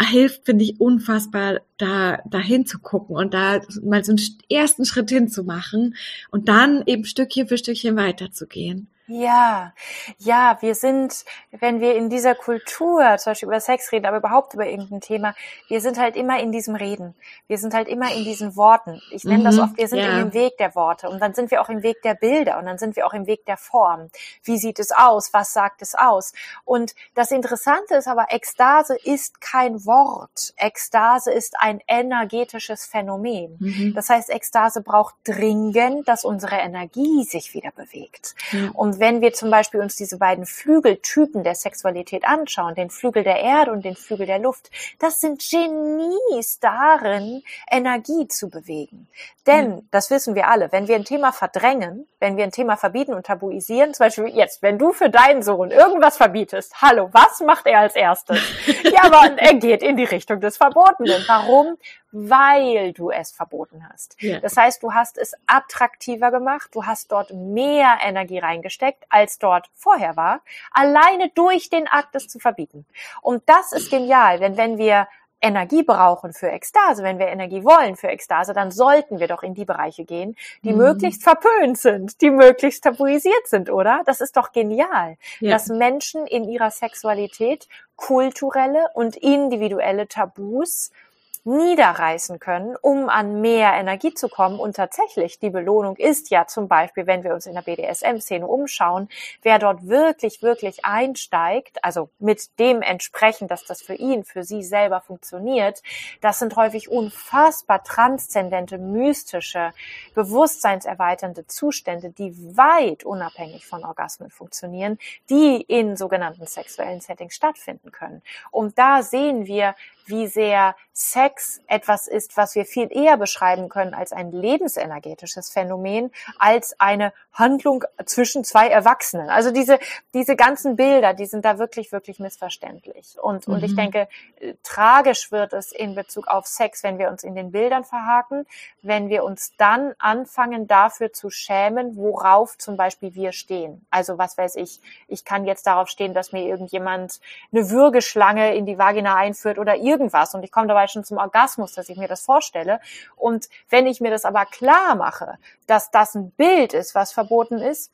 Hilft, finde ich, unfassbar, da, da hinzugucken und da mal so einen ersten Schritt hinzumachen und dann eben Stückchen für Stückchen weiterzugehen. Ja, ja, wir sind, wenn wir in dieser Kultur, zum Beispiel über Sex reden, aber überhaupt über irgendein Thema, wir sind halt immer in diesem Reden. Wir sind halt immer in diesen Worten. Ich nenne mhm, das oft, wir sind ja. in dem Weg der Worte und dann sind wir auch im Weg der Bilder und dann sind wir auch im Weg der Form. Wie sieht es aus? Was sagt es aus? Und das Interessante ist aber, Ekstase ist kein Wort. Ekstase ist ein energetisches Phänomen. Mhm. Das heißt, Ekstase braucht dringend, dass unsere Energie sich wieder bewegt. Mhm. Und und wenn wir zum Beispiel uns diese beiden Flügeltypen der Sexualität anschauen, den Flügel der Erde und den Flügel der Luft, das sind Genies darin, Energie zu bewegen. Denn, mhm. das wissen wir alle, wenn wir ein Thema verdrängen, wenn wir ein Thema verbieten und tabuisieren, zum Beispiel jetzt, wenn du für deinen Sohn irgendwas verbietest, hallo, was macht er als erstes? [laughs] ja, aber er geht in die Richtung des Verbotenen. Warum? Weil du es verboten hast. Ja. Das heißt, du hast es attraktiver gemacht, du hast dort mehr Energie reingesteckt, als dort vorher war, alleine durch den Akt, es zu verbieten. Und das ist genial, denn wenn wir Energie brauchen für Ekstase, wenn wir Energie wollen für Ekstase, dann sollten wir doch in die Bereiche gehen, die mhm. möglichst verpönt sind, die möglichst tabuisiert sind, oder? Das ist doch genial, ja. dass Menschen in ihrer Sexualität kulturelle und individuelle Tabus niederreißen können, um an mehr Energie zu kommen. Und tatsächlich, die Belohnung ist ja zum Beispiel, wenn wir uns in der BDSM-Szene umschauen, wer dort wirklich, wirklich einsteigt, also mit dem entsprechend, dass das für ihn, für sie selber funktioniert, das sind häufig unfassbar transzendente, mystische, bewusstseinserweiternde Zustände, die weit unabhängig von Orgasmen funktionieren, die in sogenannten sexuellen Settings stattfinden können. Und da sehen wir, wie sehr Sex etwas ist, was wir viel eher beschreiben können als ein lebensenergetisches Phänomen, als eine Handlung zwischen zwei Erwachsenen. Also diese, diese ganzen Bilder, die sind da wirklich, wirklich missverständlich. Und, mhm. und ich mhm. denke, äh, tragisch wird es in Bezug auf Sex, wenn wir uns in den Bildern verhaken, wenn wir uns dann anfangen, dafür zu schämen, worauf zum Beispiel wir stehen. Also was weiß ich, ich kann jetzt darauf stehen, dass mir irgendjemand eine Würgeschlange in die Vagina einführt oder irgendwas. Und ich komme dabei schon zum Orgasmus, dass ich mir das vorstelle. Und wenn ich mir das aber klar mache, dass das ein Bild ist, was verboten ist,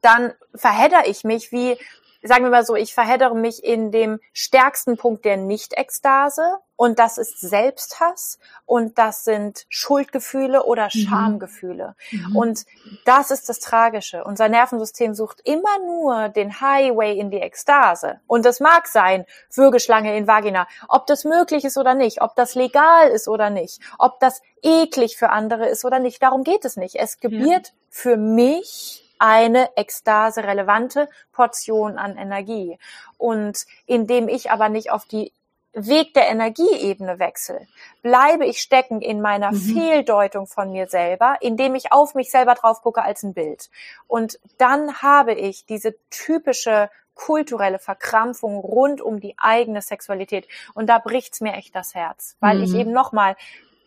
dann verhedder ich mich wie, sagen wir mal so, ich verheddere mich in dem stärksten Punkt der Nicht-Ekstase und das ist Selbsthass und das sind Schuldgefühle oder mhm. Schamgefühle. Mhm. Und das ist das Tragische. Unser Nervensystem sucht immer nur den Highway in die Ekstase. Und das mag sein, Würgeschlange in Vagina, ob das möglich ist oder nicht, ob das legal ist oder nicht, ob das eklig für andere ist oder nicht. Darum geht es nicht. Es gebiert ja. für mich eine ekstase relevante Portion an Energie. Und indem ich aber nicht auf die Weg der Energieebene wechsle, bleibe ich stecken in meiner mhm. Fehldeutung von mir selber, indem ich auf mich selber drauf gucke als ein Bild. Und dann habe ich diese typische kulturelle Verkrampfung rund um die eigene Sexualität. Und da bricht's mir echt das Herz, weil mhm. ich eben nochmal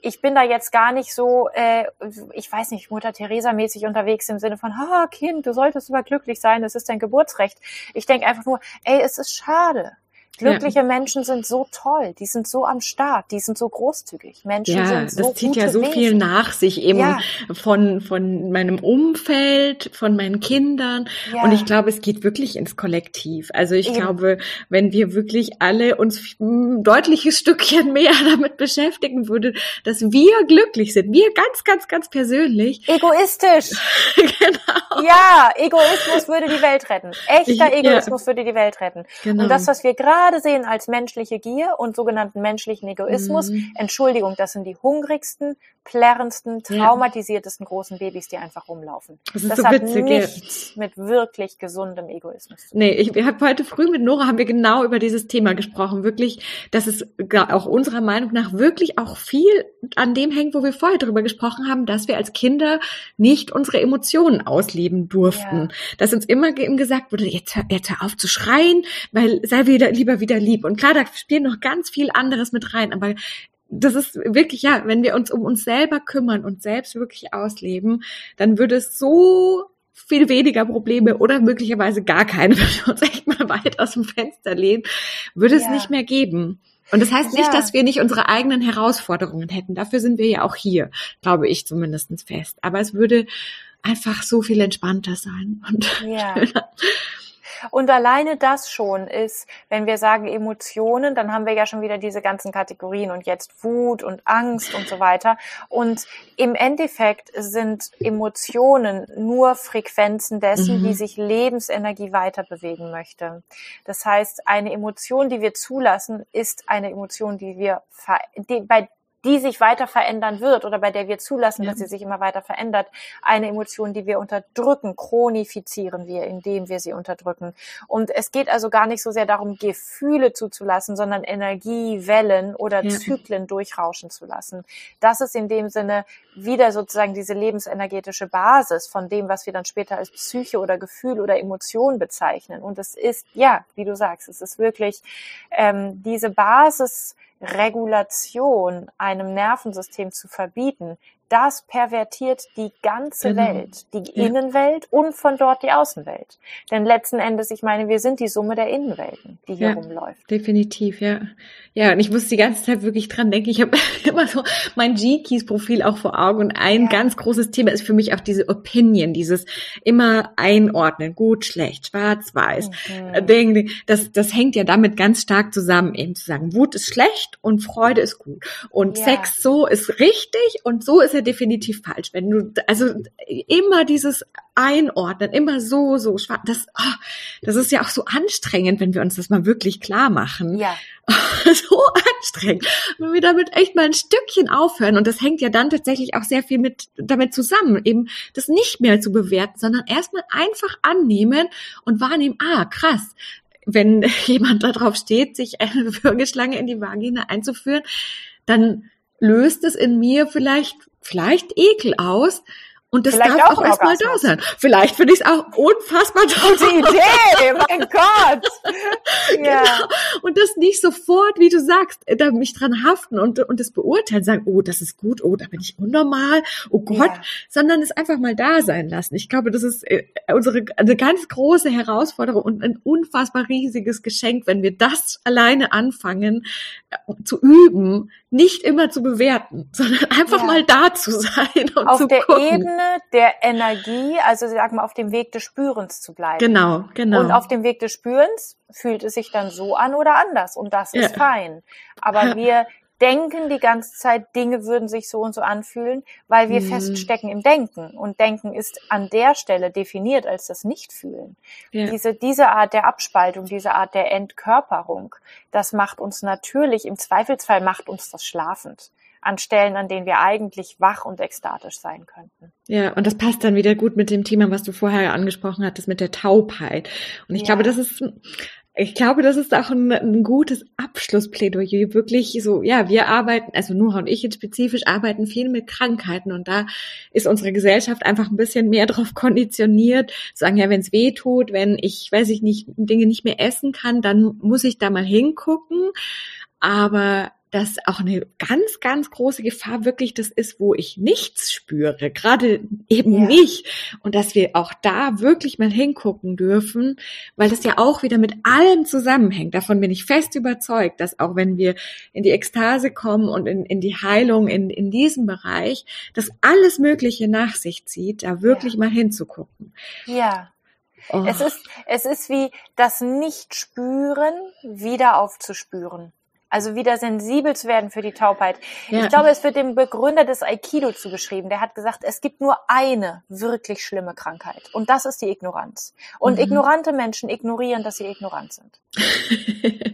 ich bin da jetzt gar nicht so, äh, ich weiß nicht, Mutter Teresa mäßig unterwegs im Sinne von, ha, Kind, du solltest überglücklich sein, es ist dein Geburtsrecht. Ich denke einfach nur, ey, es ist schade. Glückliche ja. Menschen sind so toll, die sind so am Start, die sind so großzügig. Menschen ja, sind so das zieht ja so Wesen. viel nach sich eben ja. von von meinem Umfeld, von meinen Kindern ja. und ich glaube, es geht wirklich ins Kollektiv. Also ich eben. glaube, wenn wir wirklich alle uns ein deutliches [laughs] Stückchen mehr damit beschäftigen würden, dass wir glücklich sind, wir ganz ganz ganz persönlich. [laughs] Egoistisch. genau. Ja, Egoismus würde die Welt retten. Echter ich, Egoismus würde die Welt retten. Genau. Und das, was wir gerade gerade sehen als menschliche Gier und sogenannten menschlichen Egoismus. Mhm. Entschuldigung, das sind die hungrigsten, plärrendsten, traumatisiertesten großen Babys, die einfach rumlaufen. Das, ist das so hat witzig, nichts ja. mit wirklich gesundem Egoismus. Nee, ich, ich habe heute früh mit Nora haben wir genau über dieses Thema gesprochen. Wirklich, dass es auch unserer Meinung nach wirklich auch viel an dem hängt, wo wir vorher drüber gesprochen haben, dass wir als Kinder nicht unsere Emotionen ausleben durften. Ja. Dass uns immer gesagt wurde, jetzt hör, jetzt hör auf zu schreien, weil sei wieder lieber wieder lieb. Und klar, da spielt noch ganz viel anderes mit rein, aber das ist wirklich, ja, wenn wir uns um uns selber kümmern und selbst wirklich ausleben, dann würde es so viel weniger Probleme oder möglicherweise gar keine, [laughs] wenn wir uns echt mal weit aus dem Fenster lehnen, würde es ja. nicht mehr geben. Und das heißt nicht, ja. dass wir nicht unsere eigenen Herausforderungen hätten. Dafür sind wir ja auch hier, glaube ich zumindest fest. Aber es würde einfach so viel entspannter sein. Und ja. Und alleine das schon ist, wenn wir sagen Emotionen, dann haben wir ja schon wieder diese ganzen Kategorien und jetzt Wut und Angst und so weiter. Und im Endeffekt sind Emotionen nur Frequenzen dessen, mhm. wie sich Lebensenergie weiter bewegen möchte. Das heißt, eine Emotion, die wir zulassen, ist eine Emotion, die wir, die, bei die sich weiter verändern wird oder bei der wir zulassen, ja. dass sie sich immer weiter verändert. Eine Emotion, die wir unterdrücken, chronifizieren wir, indem wir sie unterdrücken. Und es geht also gar nicht so sehr darum, Gefühle zuzulassen, sondern Energiewellen oder ja. Zyklen durchrauschen zu lassen. Das ist in dem Sinne wieder sozusagen diese lebensenergetische Basis von dem, was wir dann später als Psyche oder Gefühl oder Emotion bezeichnen. Und es ist, ja, wie du sagst, es ist wirklich ähm, diese Basis, Regulation einem Nervensystem zu verbieten, das pervertiert die ganze genau. Welt, die ja. Innenwelt und von dort die Außenwelt. Denn letzten Endes, ich meine, wir sind die Summe der Innenwelten, die hier ja, rumläuft. Definitiv, ja. Ja, und ich muss die ganze Zeit wirklich dran denken. Ich habe [laughs] immer so mein G-Keys-Profil auch vor Augen und ein ja. ganz großes Thema ist für mich auch diese Opinion, dieses immer einordnen, gut, schlecht, schwarz, weiß. Mhm. Das, das hängt ja damit ganz stark zusammen, eben zu sagen, Wut ist schlecht und Freude ist gut. Und Sex so ist richtig und so ist ja definitiv falsch. Wenn du, also immer dieses Einordnen, immer so, so schwarz, das, oh, das ist ja auch so anstrengend, wenn wir uns das mal wirklich klar machen. Ja. [laughs] so anstrengend. Wenn wir damit echt mal ein Stückchen aufhören. Und das hängt ja dann tatsächlich auch sehr viel mit, damit zusammen, eben das nicht mehr zu bewerten, sondern erstmal einfach annehmen und wahrnehmen, ah, krass, wenn [laughs] jemand darauf steht, sich eine Würgeschlange in die Vagina einzuführen, dann löst es in mir vielleicht vielleicht Ekel aus. Und das Vielleicht darf auch, auch erstmal da sein. Vielleicht finde ich es auch unfassbar toll. Gute Idee, mein Gott. [laughs] ja. Genau. Und das nicht sofort, wie du sagst, da mich dran haften und, und das beurteilen, sagen, oh, das ist gut, oh, da bin ich unnormal, oh Gott, ja. sondern es einfach mal da sein lassen. Ich glaube, das ist äh, unsere, eine ganz große Herausforderung und ein unfassbar riesiges Geschenk, wenn wir das alleine anfangen äh, zu üben, nicht immer zu bewerten, sondern einfach ja. mal da zu sein und auf zu gucken. Ebene der Energie, also sag mal auf dem Weg des Spürens zu bleiben. Genau, genau. Und auf dem Weg des Spürens fühlt es sich dann so an oder anders und das ist ja. fein. Aber wir denken die ganze Zeit, Dinge würden sich so und so anfühlen, weil wir mhm. feststecken im Denken. Und Denken ist an der Stelle definiert als das Nichtfühlen. Ja. Diese, diese Art der Abspaltung, diese Art der Entkörperung, das macht uns natürlich, im Zweifelsfall macht uns das schlafend an Stellen, an denen wir eigentlich wach und ekstatisch sein könnten. Ja, und das passt dann wieder gut mit dem Thema, was du vorher angesprochen hattest, mit der Taubheit. Und ich ja. glaube, das ist ich glaube, das ist auch ein, ein, gutes Abschlussplädoyer. Wirklich so, ja, wir arbeiten, also Nora und ich jetzt spezifisch arbeiten viel mit Krankheiten und da ist unsere Gesellschaft einfach ein bisschen mehr [laughs] darauf konditioniert, sagen, ja, wenn es weh tut, wenn ich, weiß ich nicht, Dinge nicht mehr essen kann, dann muss ich da mal hingucken. Aber dass auch eine ganz, ganz große Gefahr wirklich das ist, wo ich nichts spüre, gerade eben ja. nicht. Und dass wir auch da wirklich mal hingucken dürfen, weil das ja auch wieder mit allem zusammenhängt. Davon bin ich fest überzeugt, dass auch wenn wir in die Ekstase kommen und in, in die Heilung in, in diesem Bereich, dass alles Mögliche nach sich zieht, da wirklich ja. mal hinzugucken. Ja. Oh. Es ist, es ist wie das Nicht-Spüren wieder aufzuspüren. Also wieder sensibel zu werden für die Taubheit. Ja. Ich glaube, es wird dem Begründer des Aikido zugeschrieben. Der hat gesagt, es gibt nur eine wirklich schlimme Krankheit. Und das ist die Ignoranz. Und mhm. ignorante Menschen ignorieren, dass sie ignorant sind.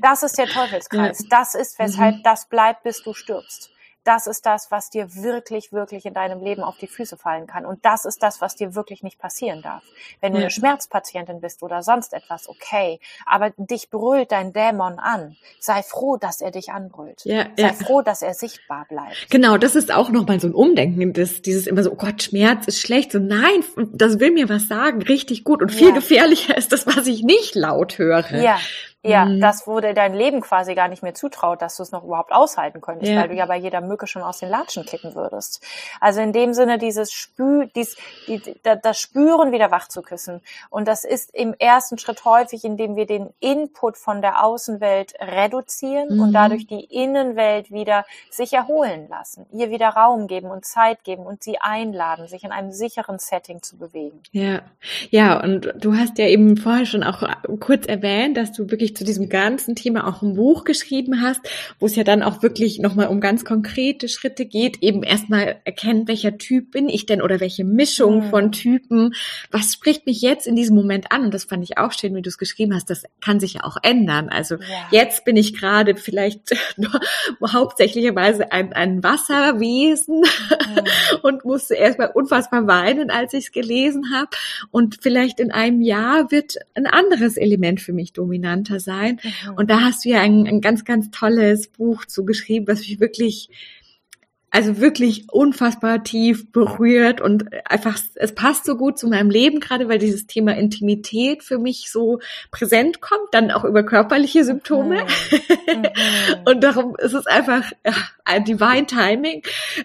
das ist der [laughs] Teufelskreis. Ja. Das ist, weshalb mhm. das bleibt, bis du stirbst das ist das, was dir wirklich, wirklich in deinem Leben auf die Füße fallen kann. Und das ist das, was dir wirklich nicht passieren darf. Wenn du ja. eine Schmerzpatientin bist oder sonst etwas, okay. Aber dich brüllt dein Dämon an. Sei froh, dass er dich anbrüllt. Ja, Sei ja. froh, dass er sichtbar bleibt. Genau, das ist auch nochmal so ein Umdenken. Das, dieses immer so, oh Gott, Schmerz ist schlecht. So, nein, das will mir was sagen. Richtig gut. Und viel gefährlicher ist das, was ich nicht laut höre. Ja. Ja, mhm. das wurde dein Leben quasi gar nicht mehr zutraut, dass du es noch überhaupt aushalten könntest, ja. weil du ja bei jeder Mücke schon aus den Latschen kicken würdest. Also in dem Sinne dieses Spü, dies, die, das Spüren wieder wach zu küssen. Und das ist im ersten Schritt häufig, indem wir den Input von der Außenwelt reduzieren mhm. und dadurch die Innenwelt wieder sich erholen lassen, ihr wieder Raum geben und Zeit geben und sie einladen, sich in einem sicheren Setting zu bewegen. Ja, ja, und du hast ja eben vorher schon auch kurz erwähnt, dass du wirklich zu diesem ganzen Thema auch ein Buch geschrieben hast, wo es ja dann auch wirklich nochmal um ganz konkrete Schritte geht, eben erstmal erkennen, welcher Typ bin ich denn oder welche Mischung von Typen, was spricht mich jetzt in diesem Moment an? Und das fand ich auch schön, wie du es geschrieben hast, das kann sich ja auch ändern. Also ja. jetzt bin ich gerade vielleicht [laughs] hauptsächlicherweise ein, ein Wasserwesen mhm. [laughs] und musste erstmal unfassbar weinen, als ich es gelesen habe. Und vielleicht in einem Jahr wird ein anderes Element für mich dominanter sein. Mhm. Und da hast du ja ein, ein ganz, ganz tolles Buch zugeschrieben, was mich wirklich also wirklich unfassbar tief berührt und einfach, es passt so gut zu meinem Leben, gerade weil dieses Thema Intimität für mich so präsent kommt, dann auch über körperliche Symptome. Mhm. [laughs] und darum ist es einfach ein Divine Timing.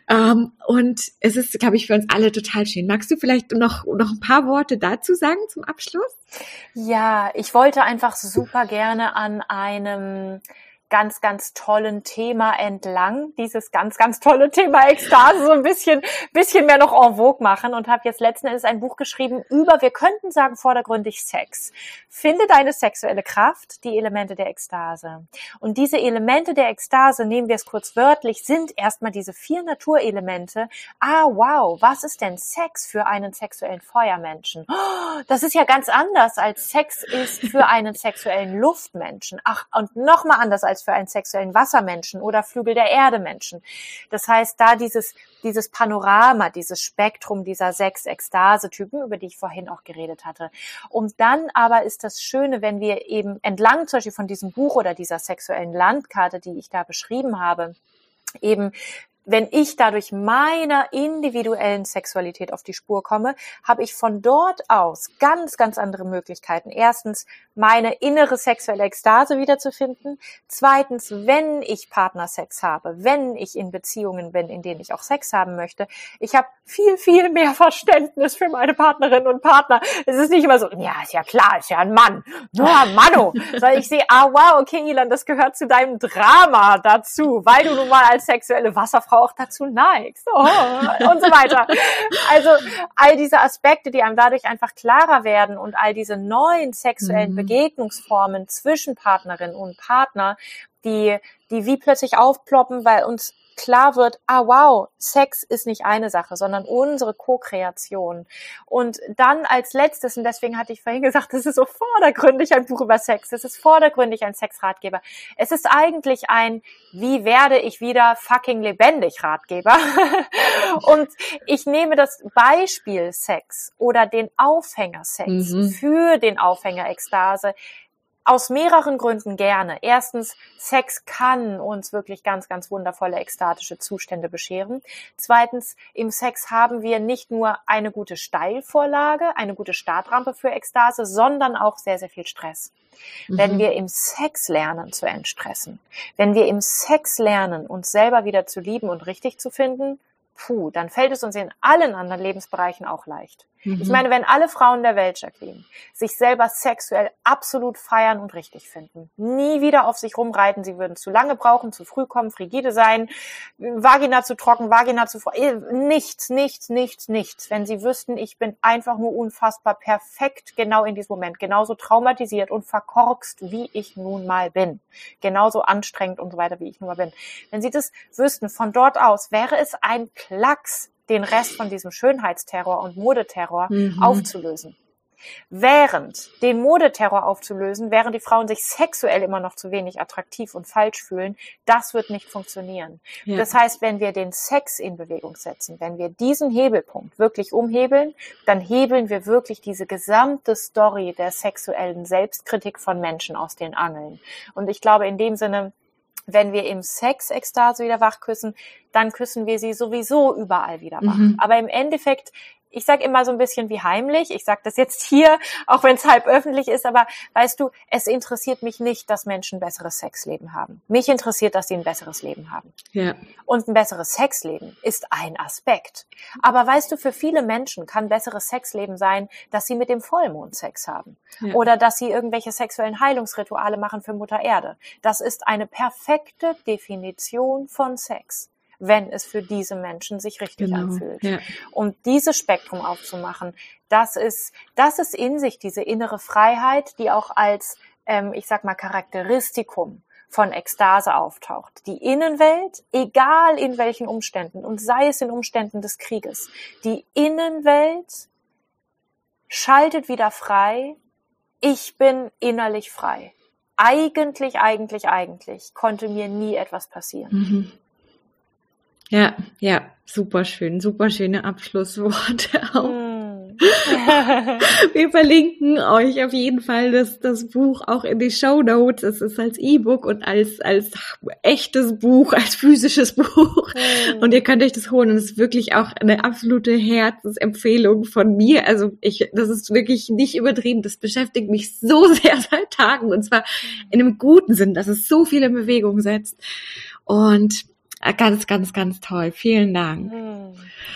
Ähm, und es ist, glaube ich, für uns alle total schön. Magst du vielleicht noch, noch ein paar Worte dazu sagen zum Abschluss? Ja, ich wollte einfach super gerne an einem ganz, ganz tollen Thema entlang, dieses ganz, ganz tolle Thema Ekstase so ein bisschen, bisschen mehr noch en vogue machen und habe jetzt letzten Endes ein Buch geschrieben über, wir könnten sagen, vordergründig Sex. Finde deine sexuelle Kraft, die Elemente der Ekstase. Und diese Elemente der Ekstase, nehmen wir es kurz wörtlich, sind erstmal diese vier Naturelemente. Ah, wow, was ist denn Sex für einen sexuellen Feuermenschen? Oh, das ist ja ganz anders als Sex ist für einen sexuellen Luftmenschen. Ach, und nochmal anders als als für einen sexuellen Wassermenschen oder Flügel der Erde Menschen. Das heißt, da dieses, dieses Panorama, dieses Spektrum dieser sechs Ekstase-Typen, über die ich vorhin auch geredet hatte. Und dann aber ist das Schöne, wenn wir eben entlang zum Beispiel von diesem Buch oder dieser sexuellen Landkarte, die ich da beschrieben habe, eben wenn ich dadurch meiner individuellen Sexualität auf die Spur komme, habe ich von dort aus ganz, ganz andere Möglichkeiten. Erstens, meine innere sexuelle Ekstase wiederzufinden. Zweitens, wenn ich Partnersex habe, wenn ich in Beziehungen bin, in denen ich auch Sex haben möchte, ich habe viel, viel mehr Verständnis für meine Partnerinnen und Partner. Es ist nicht immer so, ja, ist ja klar, ist ja ein Mann. Nur Manno. [laughs] Sondern ich sehe, ah, wow, okay, Ilan, das gehört zu deinem Drama dazu, weil du nun mal als sexuelle Wasserfrau auch dazu neigst oh, und so weiter. Also all diese Aspekte, die einem dadurch einfach klarer werden und all diese neuen sexuellen mhm. Begegnungsformen zwischen Partnerin und Partner, die, die wie plötzlich aufploppen, weil uns klar wird, ah wow, Sex ist nicht eine Sache, sondern unsere Co-Kreation. Und dann als letztes, und deswegen hatte ich vorhin gesagt, das ist so vordergründig ein Buch über Sex, es ist vordergründig ein Sexratgeber. Es ist eigentlich ein, wie werde ich wieder fucking lebendig Ratgeber. [laughs] und ich nehme das Beispiel Sex oder den Aufhänger Sex mhm. für den Aufhänger Ekstase aus mehreren Gründen gerne. Erstens, Sex kann uns wirklich ganz, ganz wundervolle ekstatische Zustände bescheren. Zweitens, im Sex haben wir nicht nur eine gute Steilvorlage, eine gute Startrampe für Ekstase, sondern auch sehr, sehr viel Stress. Mhm. Wenn wir im Sex lernen zu entstressen, wenn wir im Sex lernen, uns selber wieder zu lieben und richtig zu finden, puh, dann fällt es uns in allen anderen Lebensbereichen auch leicht. Mhm. Ich meine, wenn alle Frauen der Welt, Jacqueline, sich selber sexuell absolut feiern und richtig finden, nie wieder auf sich rumreiten, sie würden zu lange brauchen, zu früh kommen, frigide sein, Vagina zu trocken, Vagina zu äh, nichts, nichts, nichts, nichts. Wenn sie wüssten, ich bin einfach nur unfassbar perfekt genau in diesem Moment, genauso traumatisiert und verkorkst, wie ich nun mal bin, genauso anstrengend und so weiter, wie ich nun mal bin. Wenn sie das wüssten, von dort aus wäre es ein Klacks, den Rest von diesem Schönheitsterror und Modeterror mhm. aufzulösen. Während den Modeterror aufzulösen, während die Frauen sich sexuell immer noch zu wenig attraktiv und falsch fühlen, das wird nicht funktionieren. Ja. Das heißt, wenn wir den Sex in Bewegung setzen, wenn wir diesen Hebelpunkt wirklich umhebeln, dann hebeln wir wirklich diese gesamte Story der sexuellen Selbstkritik von Menschen aus den Angeln. Und ich glaube, in dem Sinne, wenn wir im Sex-Ekstase wieder wach küssen, dann küssen wir sie sowieso überall wieder wach. Mhm. Aber im Endeffekt ich sage immer so ein bisschen wie heimlich, ich sage das jetzt hier, [laughs] auch wenn es halb öffentlich ist, aber weißt du, es interessiert mich nicht, dass Menschen ein besseres Sexleben haben. Mich interessiert, dass sie ein besseres Leben haben. Ja. Und ein besseres Sexleben ist ein Aspekt. Aber weißt du, für viele Menschen kann besseres Sexleben sein, dass sie mit dem Vollmond Sex haben. Ja. Oder dass sie irgendwelche sexuellen Heilungsrituale machen für Mutter Erde. Das ist eine perfekte Definition von Sex wenn es für diese Menschen sich richtig genau, anfühlt. Ja. Und dieses Spektrum aufzumachen, das ist, das ist in sich diese innere Freiheit, die auch als, ähm, ich sag mal, Charakteristikum von Ekstase auftaucht. Die Innenwelt, egal in welchen Umständen, und sei es in Umständen des Krieges, die Innenwelt schaltet wieder frei. Ich bin innerlich frei. Eigentlich, eigentlich, eigentlich konnte mir nie etwas passieren. Mhm. Ja, ja, super schön, super schöne Abschlussworte [laughs] auch. Mm. Wir verlinken euch auf jeden Fall das, das Buch auch in die Show Notes. Es ist als E-Book und als, als echtes Buch, als physisches [laughs] Buch. Mm. Und ihr könnt euch das holen. Und es ist wirklich auch eine absolute Herzensempfehlung von mir. Also ich, das ist wirklich nicht übertrieben. Das beschäftigt mich so [laughs] sehr seit Tagen. Und zwar in einem guten Sinn, dass es so viel in Bewegung setzt. Und ganz, ganz, ganz toll. Vielen Dank. Hm.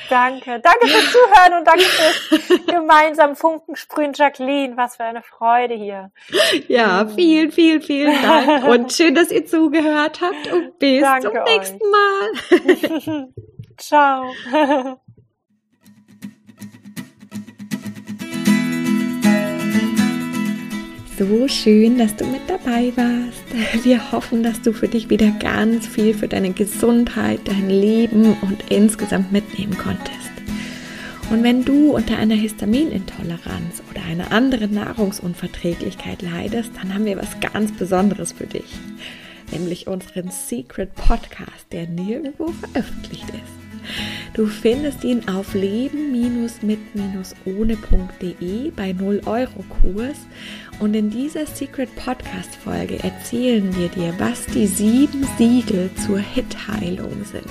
Danke. Danke fürs Zuhören und danke fürs [laughs] gemeinsam Funken sprühen, Jacqueline. Was für eine Freude hier. Ja, hm. vielen, vielen, vielen Dank. [laughs] Und schön, dass ihr zugehört habt und bis danke zum nächsten Mal. [laughs] Ciao. So schön, dass du mit dabei warst. [laughs] Wir hoffen, dass du für dich wieder ganz viel für deine Gesundheit, dein Leben und insgesamt mitnehmen konntest. Und wenn du unter einer Histaminintoleranz oder einer anderen Nahrungsunverträglichkeit leidest, dann haben wir was ganz Besonderes für dich, nämlich unseren Secret Podcast, der nirgendwo veröffentlicht ist. Du findest ihn auf leben-mit-ohne.de bei 0 Euro Kurs und in dieser Secret Podcast Folge erzählen wir dir, was die sieben Siegel zur Hitheilung sind.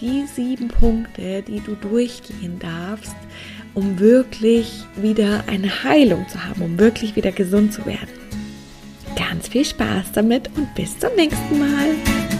Die sieben Punkte, die du durchgehen darfst, um wirklich wieder eine Heilung zu haben, um wirklich wieder gesund zu werden. Ganz viel Spaß damit und bis zum nächsten Mal.